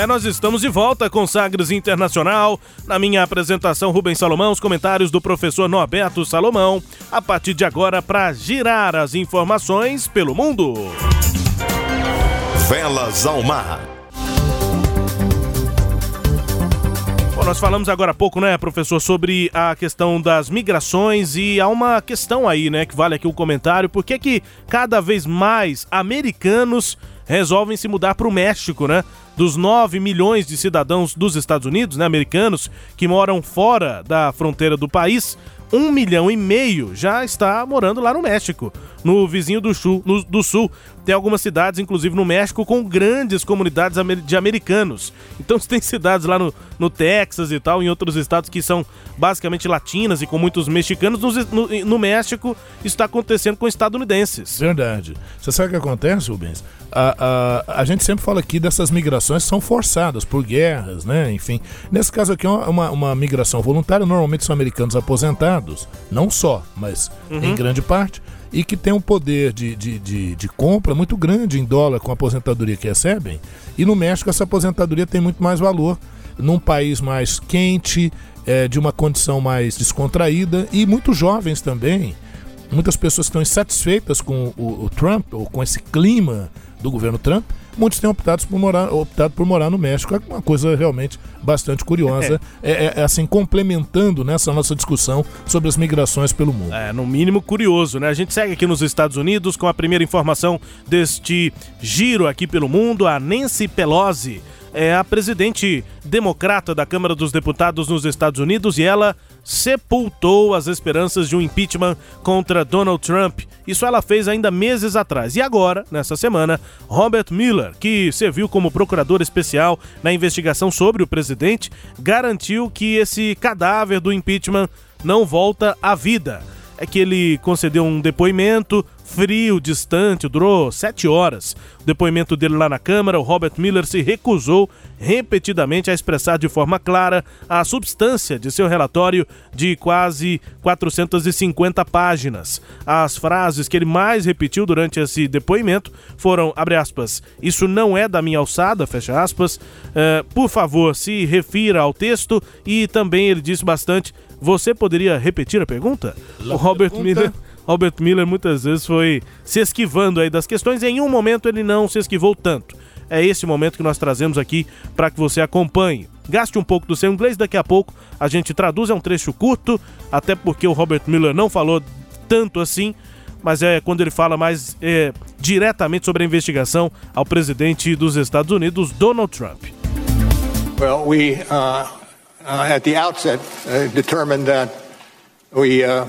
Speaker 1: É, nós estamos de volta com Sagres Internacional. Na minha apresentação, Rubens Salomão, os comentários do professor Norberto Salomão. A partir de agora, para girar as informações pelo mundo.
Speaker 5: Velas ao mar.
Speaker 1: Bom, nós falamos agora há pouco, né, professor, sobre a questão das migrações e há uma questão aí, né, que vale aqui o comentário. Por que que cada vez mais americanos resolvem se mudar para o México, né? Dos 9 milhões de cidadãos dos Estados Unidos, né, americanos, que moram fora da fronteira do país, um milhão e meio já está morando lá no México, no vizinho do sul, no, do sul. Tem algumas cidades, inclusive no México, com grandes comunidades de americanos. Então tem cidades lá no, no Texas e tal, em outros estados que são basicamente latinas e com muitos mexicanos. No, no, no México, está acontecendo com estadunidenses.
Speaker 3: Verdade. Você sabe o que acontece, Rubens? A, a, a gente sempre fala aqui dessas migrações são forçadas por guerras, né? Enfim, nesse caso aqui é uma, uma migração voluntária, normalmente são americanos aposentados, não só, mas uhum. em grande parte, e que tem um poder de, de, de, de, compra muito grande em dólar com a aposentadoria que recebem. E no México essa aposentadoria tem muito mais valor. Num país mais quente, é, de uma condição mais descontraída e muito jovens também. Muitas pessoas estão insatisfeitas com o, o Trump, ou com esse clima do governo Trump, muitos têm optado por morar, optado por morar no México. É uma coisa realmente bastante curiosa. É, é, é assim, complementando nessa nossa discussão sobre as migrações pelo mundo.
Speaker 1: É, no mínimo curioso, né? A gente segue aqui nos Estados Unidos com a primeira informação deste giro aqui pelo mundo. A Nancy Pelosi é a presidente democrata da Câmara dos Deputados nos Estados Unidos e ela sepultou as esperanças de um impeachment contra Donald Trump. Isso ela fez ainda meses atrás. E agora, nessa semana, Robert Miller, que serviu como procurador especial na investigação sobre o presidente, garantiu que esse cadáver do impeachment não volta à vida. É que ele concedeu um depoimento frio, distante, durou sete horas. O depoimento dele lá na Câmara, o Robert Miller se recusou repetidamente a expressar de forma clara a substância de seu relatório de quase 450 páginas. As frases que ele mais repetiu durante esse depoimento foram, abre aspas, isso não é da minha alçada, fecha aspas, uh, por favor, se refira ao texto e também ele disse bastante, você poderia repetir a pergunta?
Speaker 3: La
Speaker 1: o Robert
Speaker 3: pergunta...
Speaker 1: Miller Robert Miller muitas vezes foi se esquivando aí das questões em um momento ele não se esquivou tanto. É esse momento que nós trazemos aqui para que você acompanhe. Gaste um pouco do seu inglês, daqui a pouco a gente traduz, é um trecho curto, até porque o Robert Miller não falou tanto assim, mas é quando ele fala mais é, diretamente sobre a investigação ao presidente dos Estados Unidos, Donald Trump.
Speaker 11: Well, we uh, uh, at the outset uh, determined that we uh,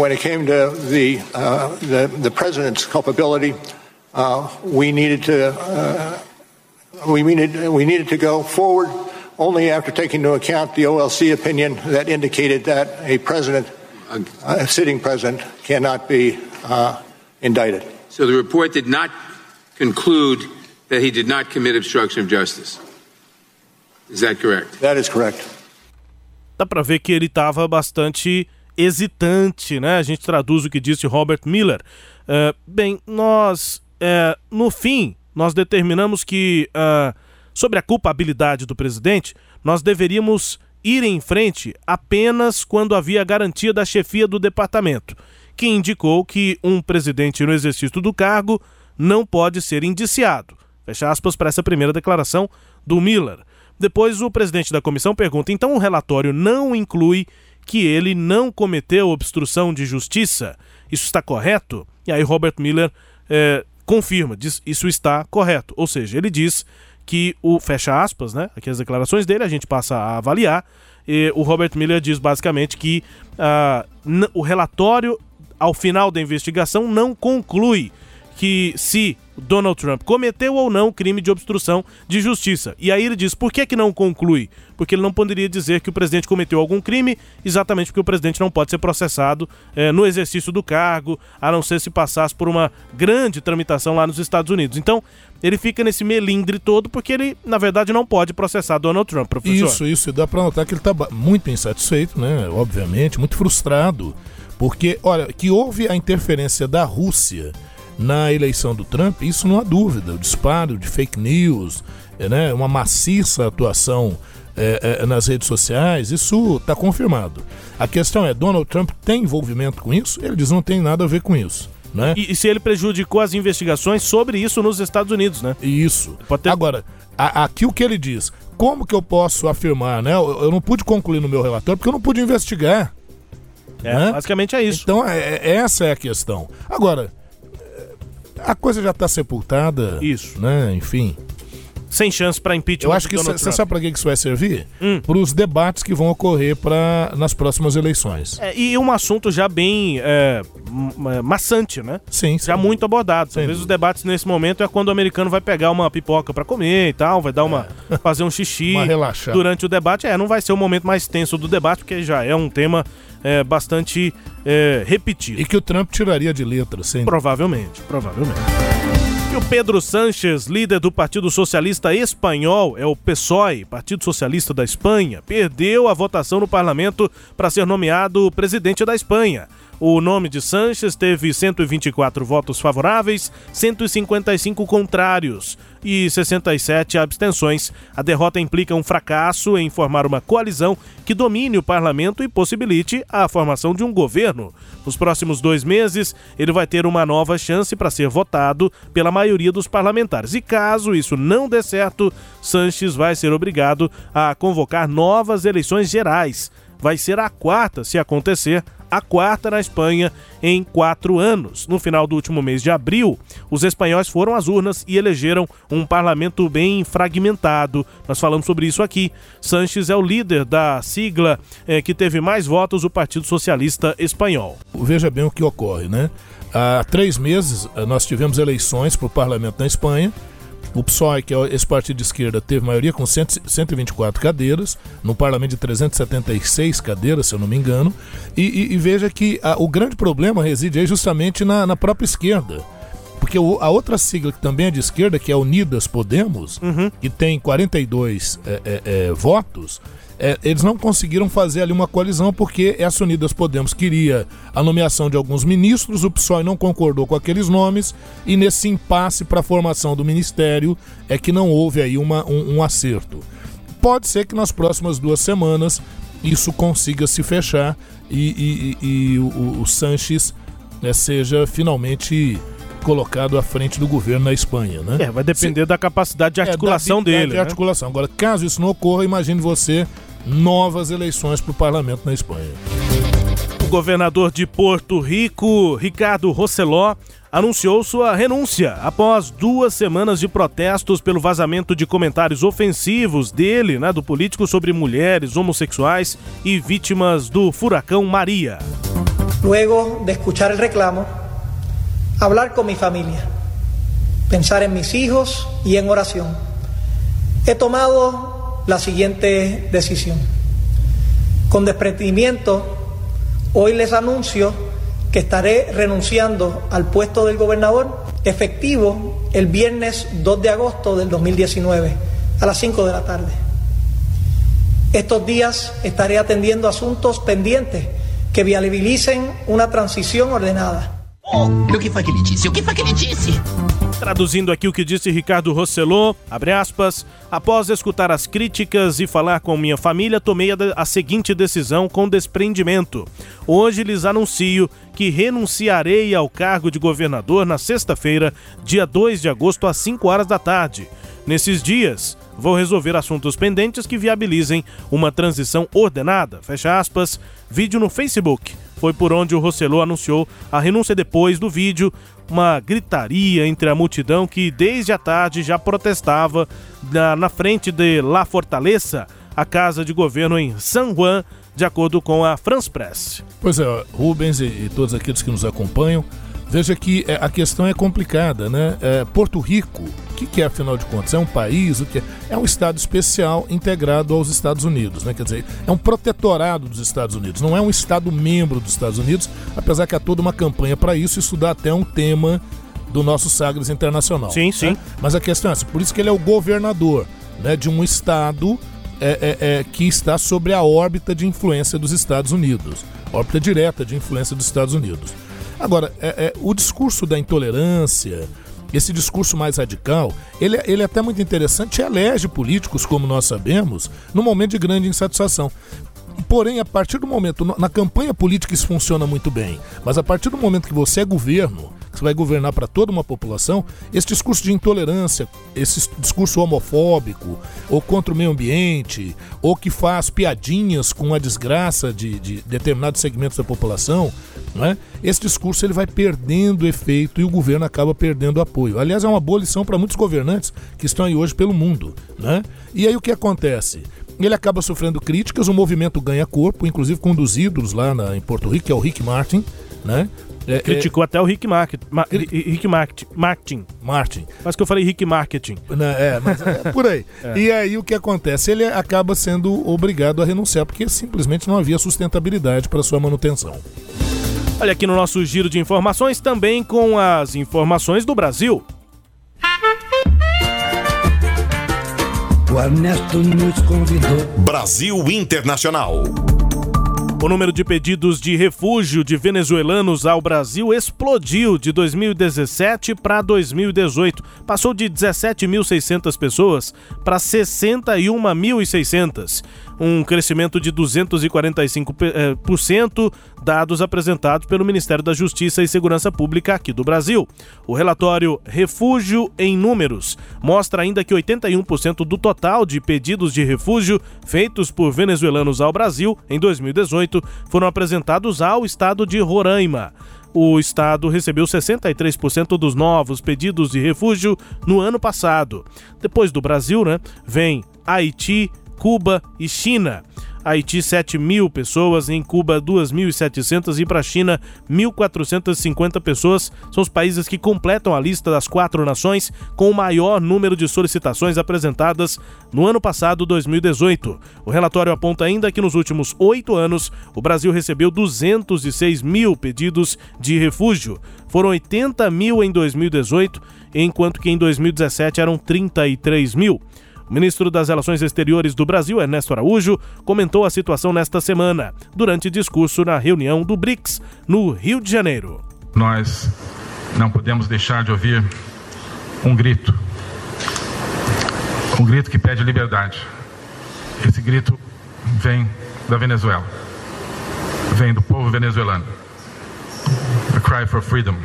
Speaker 11: when it came to the, uh, the, the, president's culpability, uh, we needed to uh, we needed we needed to go forward only after taking into account the OLC opinion that indicated that a president, a sitting president, cannot be uh, indicted.
Speaker 12: So the report did not conclude that he did not commit obstruction of justice. Is that correct?
Speaker 11: That is correct.
Speaker 1: Dá para ver que ele estava bastante hesitante, né? A gente traduz o que disse Robert Miller. Uh, bem, nós, uh, no fim, nós determinamos que, uh, sobre a culpabilidade do presidente, nós deveríamos ir em frente apenas quando havia garantia da chefia do departamento que indicou que um presidente no exercício do cargo não pode ser indiciado. Fecha aspas para essa primeira declaração do Miller. Depois, o presidente da comissão pergunta: então o relatório não inclui que ele não cometeu obstrução de justiça? Isso está correto? E aí, Robert Miller é, confirma, diz isso está correto. Ou seja, ele diz que o fecha aspas, né? Aqui as declarações dele, a gente passa a avaliar. E o Robert Miller diz basicamente que uh, o relatório, ao final da investigação, não conclui que se Donald Trump cometeu ou não crime de obstrução de justiça. E aí ele diz: por que, que não conclui? Porque ele não poderia dizer que o presidente cometeu algum crime, exatamente porque o presidente não pode ser processado eh, no exercício do cargo, a não ser se passasse por uma grande tramitação lá nos Estados Unidos. Então, ele fica nesse melindre todo porque ele, na verdade, não pode processar Donald Trump, professor.
Speaker 3: Isso, isso. E dá para notar que ele está muito insatisfeito, né? Obviamente, muito frustrado. Porque, olha, que houve a interferência da Rússia na eleição do Trump, isso não há dúvida. O disparo de fake news, é, né, uma maciça atuação é, é, nas redes sociais, isso está confirmado. A questão é: Donald Trump tem envolvimento com isso? Ele diz não tem nada a ver com isso. Né?
Speaker 1: E, e se ele prejudicou as investigações sobre isso nos Estados Unidos, né?
Speaker 3: Isso. Ter... Agora, a, aqui o que ele diz, como que eu posso afirmar, né? Eu, eu, não pude concluir no meu relatório porque eu não pude investigar.
Speaker 1: É, né? basicamente é isso.
Speaker 3: Então, é, é essa é a questão. Agora, a coisa já está sepultada.
Speaker 1: Isso.
Speaker 3: Né? Enfim.
Speaker 1: Sem chance para impeachment.
Speaker 3: Eu acho que você sabe para que isso vai servir? Hum. Para os debates que vão ocorrer pra, nas próximas eleições.
Speaker 1: É, e um assunto já bem é, é maçante, né?
Speaker 3: Sim.
Speaker 1: Já sim. muito abordado. Às vezes os debates nesse momento é quando o americano vai pegar uma pipoca para comer e tal, vai dar uma. É. fazer um xixi.
Speaker 3: uma relaxar.
Speaker 1: Durante o debate. É, não vai ser o momento mais tenso do debate, porque já é um tema é, bastante é, repetido.
Speaker 3: E que o Trump tiraria de letra, sim.
Speaker 1: Provavelmente, provavelmente. E o Pedro Sánchez, líder do Partido Socialista Espanhol, é o PSOE, Partido Socialista da Espanha, perdeu a votação no parlamento para ser nomeado presidente da Espanha. O nome de Sanches teve 124 votos favoráveis, 155 contrários e 67 abstenções. A derrota implica um fracasso em formar uma coalizão que domine o parlamento e possibilite a formação de um governo. Nos próximos dois meses, ele vai ter uma nova chance para ser votado pela maioria dos parlamentares. E caso isso não dê certo, Sanches vai ser obrigado a convocar novas eleições gerais. Vai ser a quarta, se acontecer, a quarta na Espanha em quatro anos. No final do último mês de abril, os espanhóis foram às urnas e elegeram um parlamento bem fragmentado. Nós falamos sobre isso aqui. Sanches é o líder da sigla eh, que teve mais votos, o Partido Socialista Espanhol.
Speaker 3: Veja bem o que ocorre, né? Há três meses eh, nós tivemos eleições para o parlamento na Espanha o PSOE, que é esse partido de esquerda, teve maioria com 124 cadeiras, no parlamento de 376 cadeiras, se eu não me engano. E, e, e veja que a, o grande problema reside aí justamente na, na própria esquerda. Porque a outra sigla que também é de esquerda, que é Unidas Podemos, uhum. que tem 42 é, é, é, votos, é, eles não conseguiram fazer ali uma coalizão porque essa Unidas Podemos queria a nomeação de alguns ministros, o PSOE não concordou com aqueles nomes e nesse impasse para a formação do ministério é que não houve aí uma, um, um acerto. Pode ser que nas próximas duas semanas isso consiga se fechar e, e, e o, o Sanches né, seja finalmente colocado à frente do governo na Espanha, né?
Speaker 1: É, vai depender Se, da capacidade de articulação é, da, dele.
Speaker 3: De, de né? articulação. Agora, caso isso não ocorra, imagine você novas eleições para o parlamento na Espanha.
Speaker 1: O governador de Porto Rico, Ricardo Rosselló, anunciou sua renúncia após duas semanas de protestos pelo vazamento de comentários ofensivos dele, né, do político, sobre mulheres, homossexuais e vítimas do furacão Maria.
Speaker 13: Luego de escuchar el reclamo, hablar con mi familia, pensar en mis hijos y en oración, he tomado la siguiente decisión. Con desprendimiento, hoy les anuncio que estaré renunciando al puesto del gobernador efectivo el viernes 2 de agosto del 2019 a las 5 de la tarde. Estos días estaré atendiendo asuntos pendientes que viabilicen una transición ordenada.
Speaker 7: Oh, ele disse?
Speaker 1: Traduzindo aqui o que disse Ricardo Rosselot, abre aspas, após escutar as críticas e falar com minha família, tomei a, a, seguinte decisão com desprendimento. Hoje lhes anuncio que renunciarei ao cargo de governador na sexta-feira, dia 2 de agosto, às 5 horas da tarde. Nesses dias, vou resolver assuntos pendentes que viabilizem uma transição ordenada. Fecha aspas. Vídeo no Facebook. Foi por onde o Rosselot anunciou a renúncia depois do vídeo uma gritaria entre a multidão que desde a tarde já protestava na, na frente de La Fortaleza, a casa de governo em San Juan, de acordo com a France Press.
Speaker 3: Pois é, Rubens e, e todos aqueles que nos acompanham, veja que é, a questão é complicada, né? É, Porto Rico, que, que, é afinal de contas? É um país? O que é? é um estado especial integrado aos Estados Unidos, né? Quer dizer, é um protetorado dos Estados Unidos, não é um estado membro dos Estados Unidos, apesar que há toda uma campanha para isso, isso dá até um tema do nosso Sagres Internacional.
Speaker 1: Sim, sim.
Speaker 3: Né? Mas a questão é essa, por isso que ele é o governador né, de um estado é, é, é, que está sobre a órbita de influência dos Estados Unidos, órbita direta de influência dos Estados Unidos. Agora, é, é, o discurso da intolerância, esse discurso mais radical, ele, ele é até muito interessante e elege políticos, como nós sabemos, no momento de grande insatisfação. Porém, a partir do momento, na campanha política isso funciona muito bem, mas a partir do momento que você é governo, que vai governar para toda uma população, esse discurso de intolerância, esse discurso homofóbico, ou contra o meio ambiente, ou que faz piadinhas com a desgraça de, de determinados segmentos da população, é? esse discurso ele vai perdendo efeito e o governo acaba perdendo apoio. Aliás, é uma boa lição para muitos governantes que estão aí hoje pelo mundo. Né? E aí o que acontece? Ele acaba sofrendo críticas, o movimento ganha corpo, inclusive com um dos ídolos lá na, em Porto Rico, que é o Rick Martin, né?
Speaker 1: É, Criticou é... até o Rick, Market, Ma, Rick Market, Martin.
Speaker 3: Martin.
Speaker 1: Mas que eu falei Rick Marketing.
Speaker 3: Não, é, mas é por aí. é. E aí o que acontece? Ele acaba sendo obrigado a renunciar, porque simplesmente não havia sustentabilidade para sua manutenção.
Speaker 1: Olha aqui no nosso giro de informações, também com as informações do Brasil.
Speaker 5: O Ernesto nos convidou. Brasil Internacional.
Speaker 1: O número de pedidos de refúgio de venezuelanos ao Brasil explodiu de 2017 para 2018. Passou de 17.600 pessoas para 61.600 um crescimento de 245%, dados apresentados pelo Ministério da Justiça e Segurança Pública aqui do Brasil. O relatório Refúgio em Números mostra ainda que 81% do total de pedidos de refúgio feitos por venezuelanos ao Brasil em 2018 foram apresentados ao estado de Roraima o estado recebeu 63% dos novos pedidos de refúgio no ano passado. Depois do Brasil, né, vem Haiti, Cuba e China. Haiti, 7 mil pessoas, em Cuba, 2.700 e para a China, 1.450 pessoas. São os países que completam a lista das quatro nações com o maior número de solicitações apresentadas no ano passado, 2018. O relatório aponta ainda que nos últimos oito anos, o Brasil recebeu 206 mil pedidos de refúgio. Foram 80 mil em 2018, enquanto que em 2017 eram 33 mil. O ministro das Relações Exteriores do Brasil, Ernesto Araújo, comentou a situação nesta semana, durante discurso na reunião do BRICS, no Rio de Janeiro.
Speaker 14: Nós não podemos deixar de ouvir um grito. Um grito que pede liberdade. Esse grito vem da Venezuela. Vem do povo venezuelano. A cry for freedom.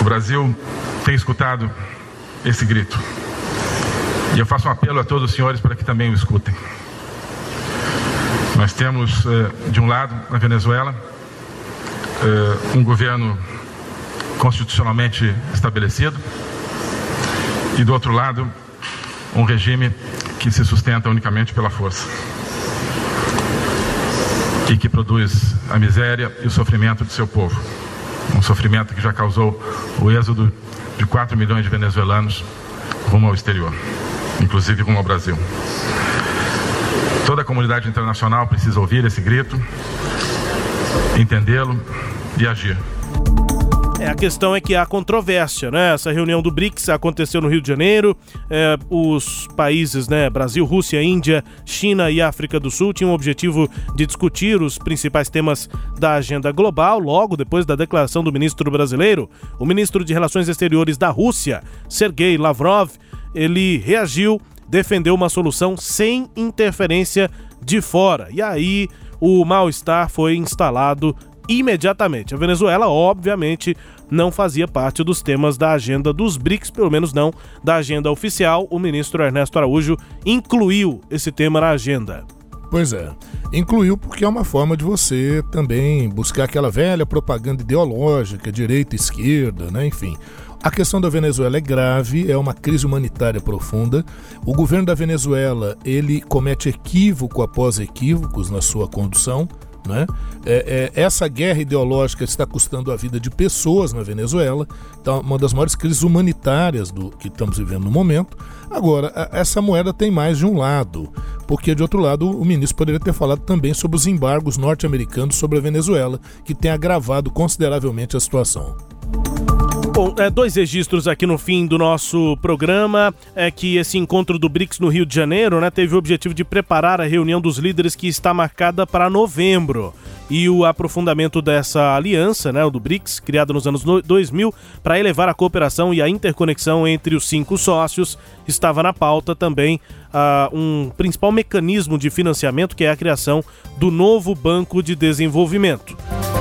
Speaker 14: O Brasil tem escutado esse grito. E eu faço um apelo a todos os senhores para que também o escutem. Nós temos, eh, de um lado, na Venezuela, eh, um governo constitucionalmente estabelecido, e do outro lado, um regime que se sustenta unicamente pela força e que produz a miséria e o sofrimento de seu povo. Um sofrimento que já causou o êxodo de 4 milhões de venezuelanos rumo ao exterior, inclusive rumo ao Brasil. Toda a comunidade internacional precisa ouvir esse grito, entendê-lo e agir.
Speaker 1: É a questão é que há controvérsia, né? Essa reunião do BRICS aconteceu no Rio de Janeiro. É, os países, né, Brasil, Rússia, Índia, China e África do Sul tinham o objetivo de discutir os principais temas da agenda global. Logo depois da declaração do ministro brasileiro, o ministro de Relações Exteriores da Rússia, Sergei Lavrov, ele reagiu, defendeu uma solução sem interferência de fora. E aí o mal-estar foi instalado imediatamente. A Venezuela, obviamente, não fazia parte dos temas da agenda dos BRICS, pelo menos não da agenda oficial. O ministro Ernesto Araújo incluiu esse tema na agenda.
Speaker 3: Pois é, incluiu porque é uma forma de você também buscar aquela velha propaganda ideológica, direita, esquerda, né? enfim. A questão da Venezuela é grave, é uma crise humanitária profunda. O governo da Venezuela ele comete equívoco após equívocos na sua condução. Né? É, é, essa guerra ideológica está custando a vida de pessoas na Venezuela, então, uma das maiores crises humanitárias do que estamos vivendo no momento. Agora, a, essa moeda tem mais de um lado, porque de outro lado o ministro poderia ter falado também sobre os embargos norte-americanos sobre a Venezuela, que tem agravado consideravelmente a situação.
Speaker 1: Bom, é, dois registros aqui no fim do nosso programa é que esse encontro do BRICS no Rio de Janeiro né, teve o objetivo de preparar a reunião dos líderes que está marcada para novembro. E o aprofundamento dessa aliança, né, o do BRICS, criada nos anos 2000, para elevar a cooperação e a interconexão entre os cinco sócios, estava na pauta também uh, um principal mecanismo de financiamento, que é a criação do novo Banco de Desenvolvimento.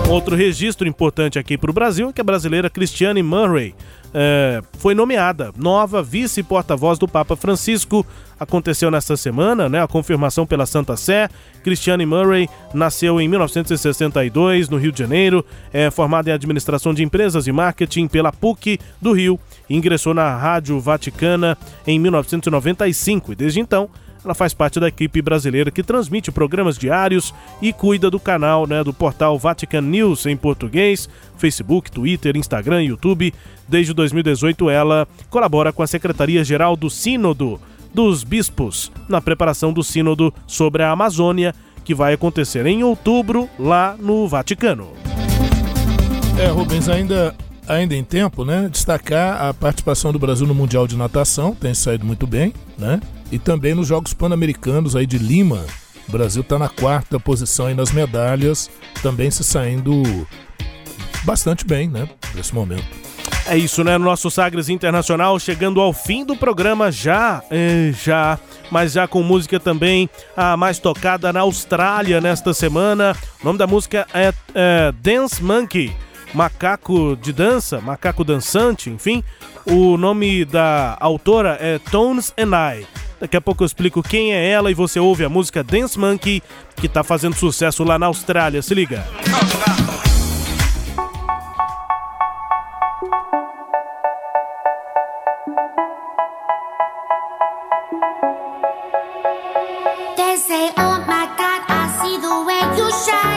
Speaker 1: Outro registro importante aqui para o Brasil é que a brasileira Cristiane Murray é, foi nomeada nova vice-porta-voz do Papa Francisco. Aconteceu nesta semana, né? A confirmação pela Santa Sé. Cristiane Murray nasceu em 1962 no Rio de Janeiro, é formada em administração de empresas e marketing pela PUC do Rio. Ingressou na Rádio Vaticana em 1995 e desde então ela faz parte da equipe brasileira que transmite programas diários e cuida do canal né, do portal Vatican News em português, Facebook, Twitter, Instagram e YouTube. Desde 2018, ela colabora com a Secretaria-Geral do Sínodo dos Bispos na preparação do Sínodo sobre a Amazônia, que vai acontecer em outubro lá no Vaticano.
Speaker 3: É, Rubens, ainda ainda em tempo, né, destacar a participação do Brasil no Mundial de Natação, tem saído muito bem, né? E também nos Jogos Pan-Americanos aí de Lima. O Brasil está na quarta posição aí nas medalhas, também se saindo bastante bem, né, nesse momento.
Speaker 1: É isso, né? No nosso Sagres Internacional, chegando ao fim do programa já, é, já, mas já com música também a mais tocada na Austrália nesta semana. O nome da música é, é Dance Monkey macaco de dança, macaco dançante, enfim. O nome da autora é Tones and I. Daqui a pouco eu explico quem é ela e você ouve a música Dance Monkey, que está fazendo sucesso lá na Austrália. Se liga.
Speaker 15: look me in my eyes, just like a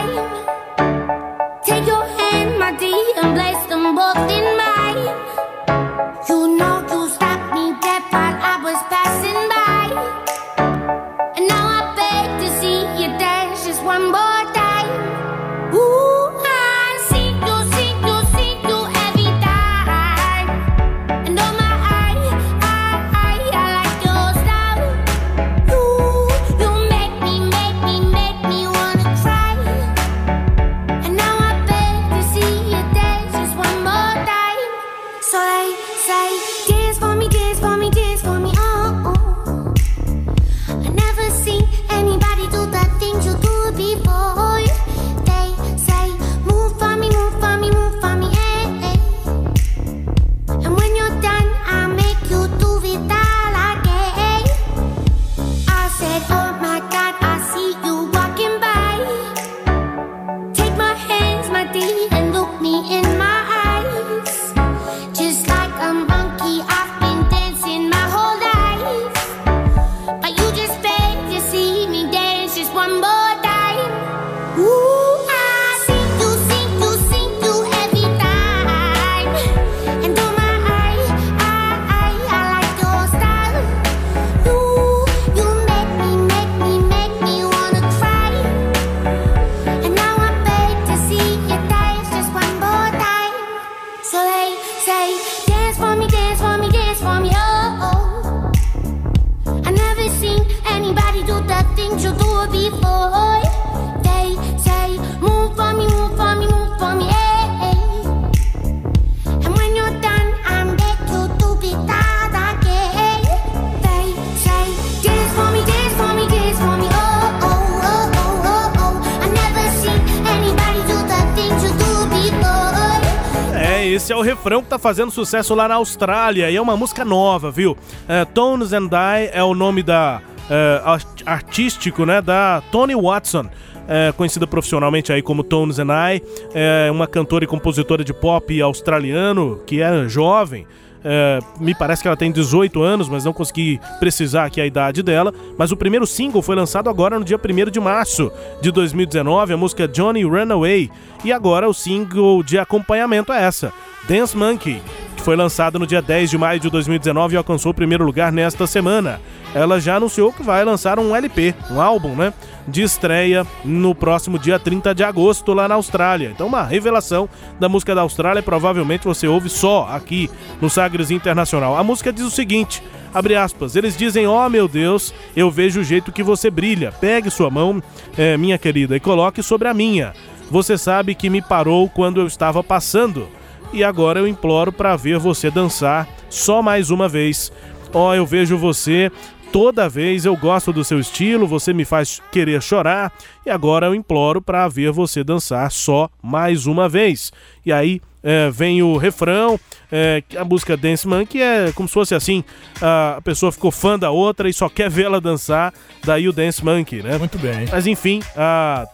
Speaker 15: monkey. I
Speaker 1: fazendo sucesso lá na Austrália e é uma música nova, viu? É, Tones and I é o nome da é, art- artístico, né, da Tony Watson. é, conhecida profissionalmente aí como Tones and I, é uma cantora e compositora de pop australiano que é jovem. É, me parece que ela tem 18 anos, mas não consegui precisar aqui a idade dela. Mas o primeiro single foi lançado agora no dia 1 de março de 2019, a música Johnny Runaway. E agora o single de acompanhamento é essa, Dance Monkey, que foi lançado no dia 10 de maio de 2019 e alcançou o primeiro lugar nesta semana. Ela já anunciou que vai lançar um LP, um álbum, né? De estreia no próximo dia 30 de agosto lá na Austrália. Então, uma revelação da música da Austrália, provavelmente você ouve só aqui no Sagres Internacional. A música diz o seguinte: abre aspas, eles dizem, ó oh, meu Deus, eu vejo o jeito que você brilha. Pegue sua mão, eh, minha querida, e coloque sobre a minha. Você sabe que me parou quando eu estava passando. E agora eu imploro para ver você dançar só mais uma vez. Ó, oh, eu vejo você toda vez, eu gosto do seu estilo, você me faz querer chorar. E agora eu imploro para ver você dançar só mais uma vez. E aí é, vem o refrão, é, a música Dance Monkey é como se fosse assim: a pessoa ficou fã da outra e só quer vê-la dançar, daí o Dance Monkey, né?
Speaker 3: Muito bem.
Speaker 1: Mas enfim, a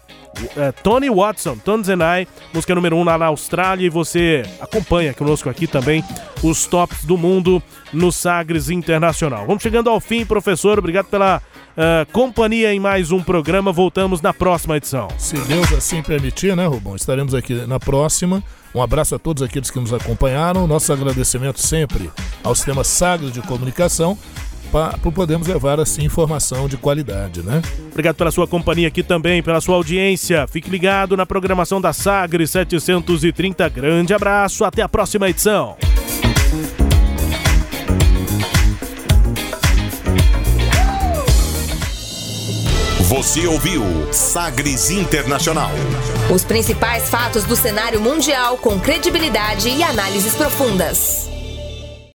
Speaker 1: é, Tony Watson, Tones and música número 1 um lá na Austrália e você acompanha conosco aqui também os tops do mundo no Sagres Internacional. Vamos chegando ao fim, professor, obrigado pela uh, companhia em mais um programa, voltamos na próxima edição.
Speaker 3: Se Deus assim permitir, né, Rubão? Estaremos aqui na próxima. Um abraço a todos aqueles que nos acompanharam, nosso agradecimento sempre ao Sistema Sagres de Comunicação para podermos levar assim informação de qualidade, né?
Speaker 1: Obrigado pela sua companhia aqui também, pela sua audiência. Fique ligado na programação da Sagre 730. Grande abraço, até a próxima edição.
Speaker 5: Você ouviu Sagres Internacional.
Speaker 2: Os principais fatos do cenário mundial com credibilidade e análises profundas.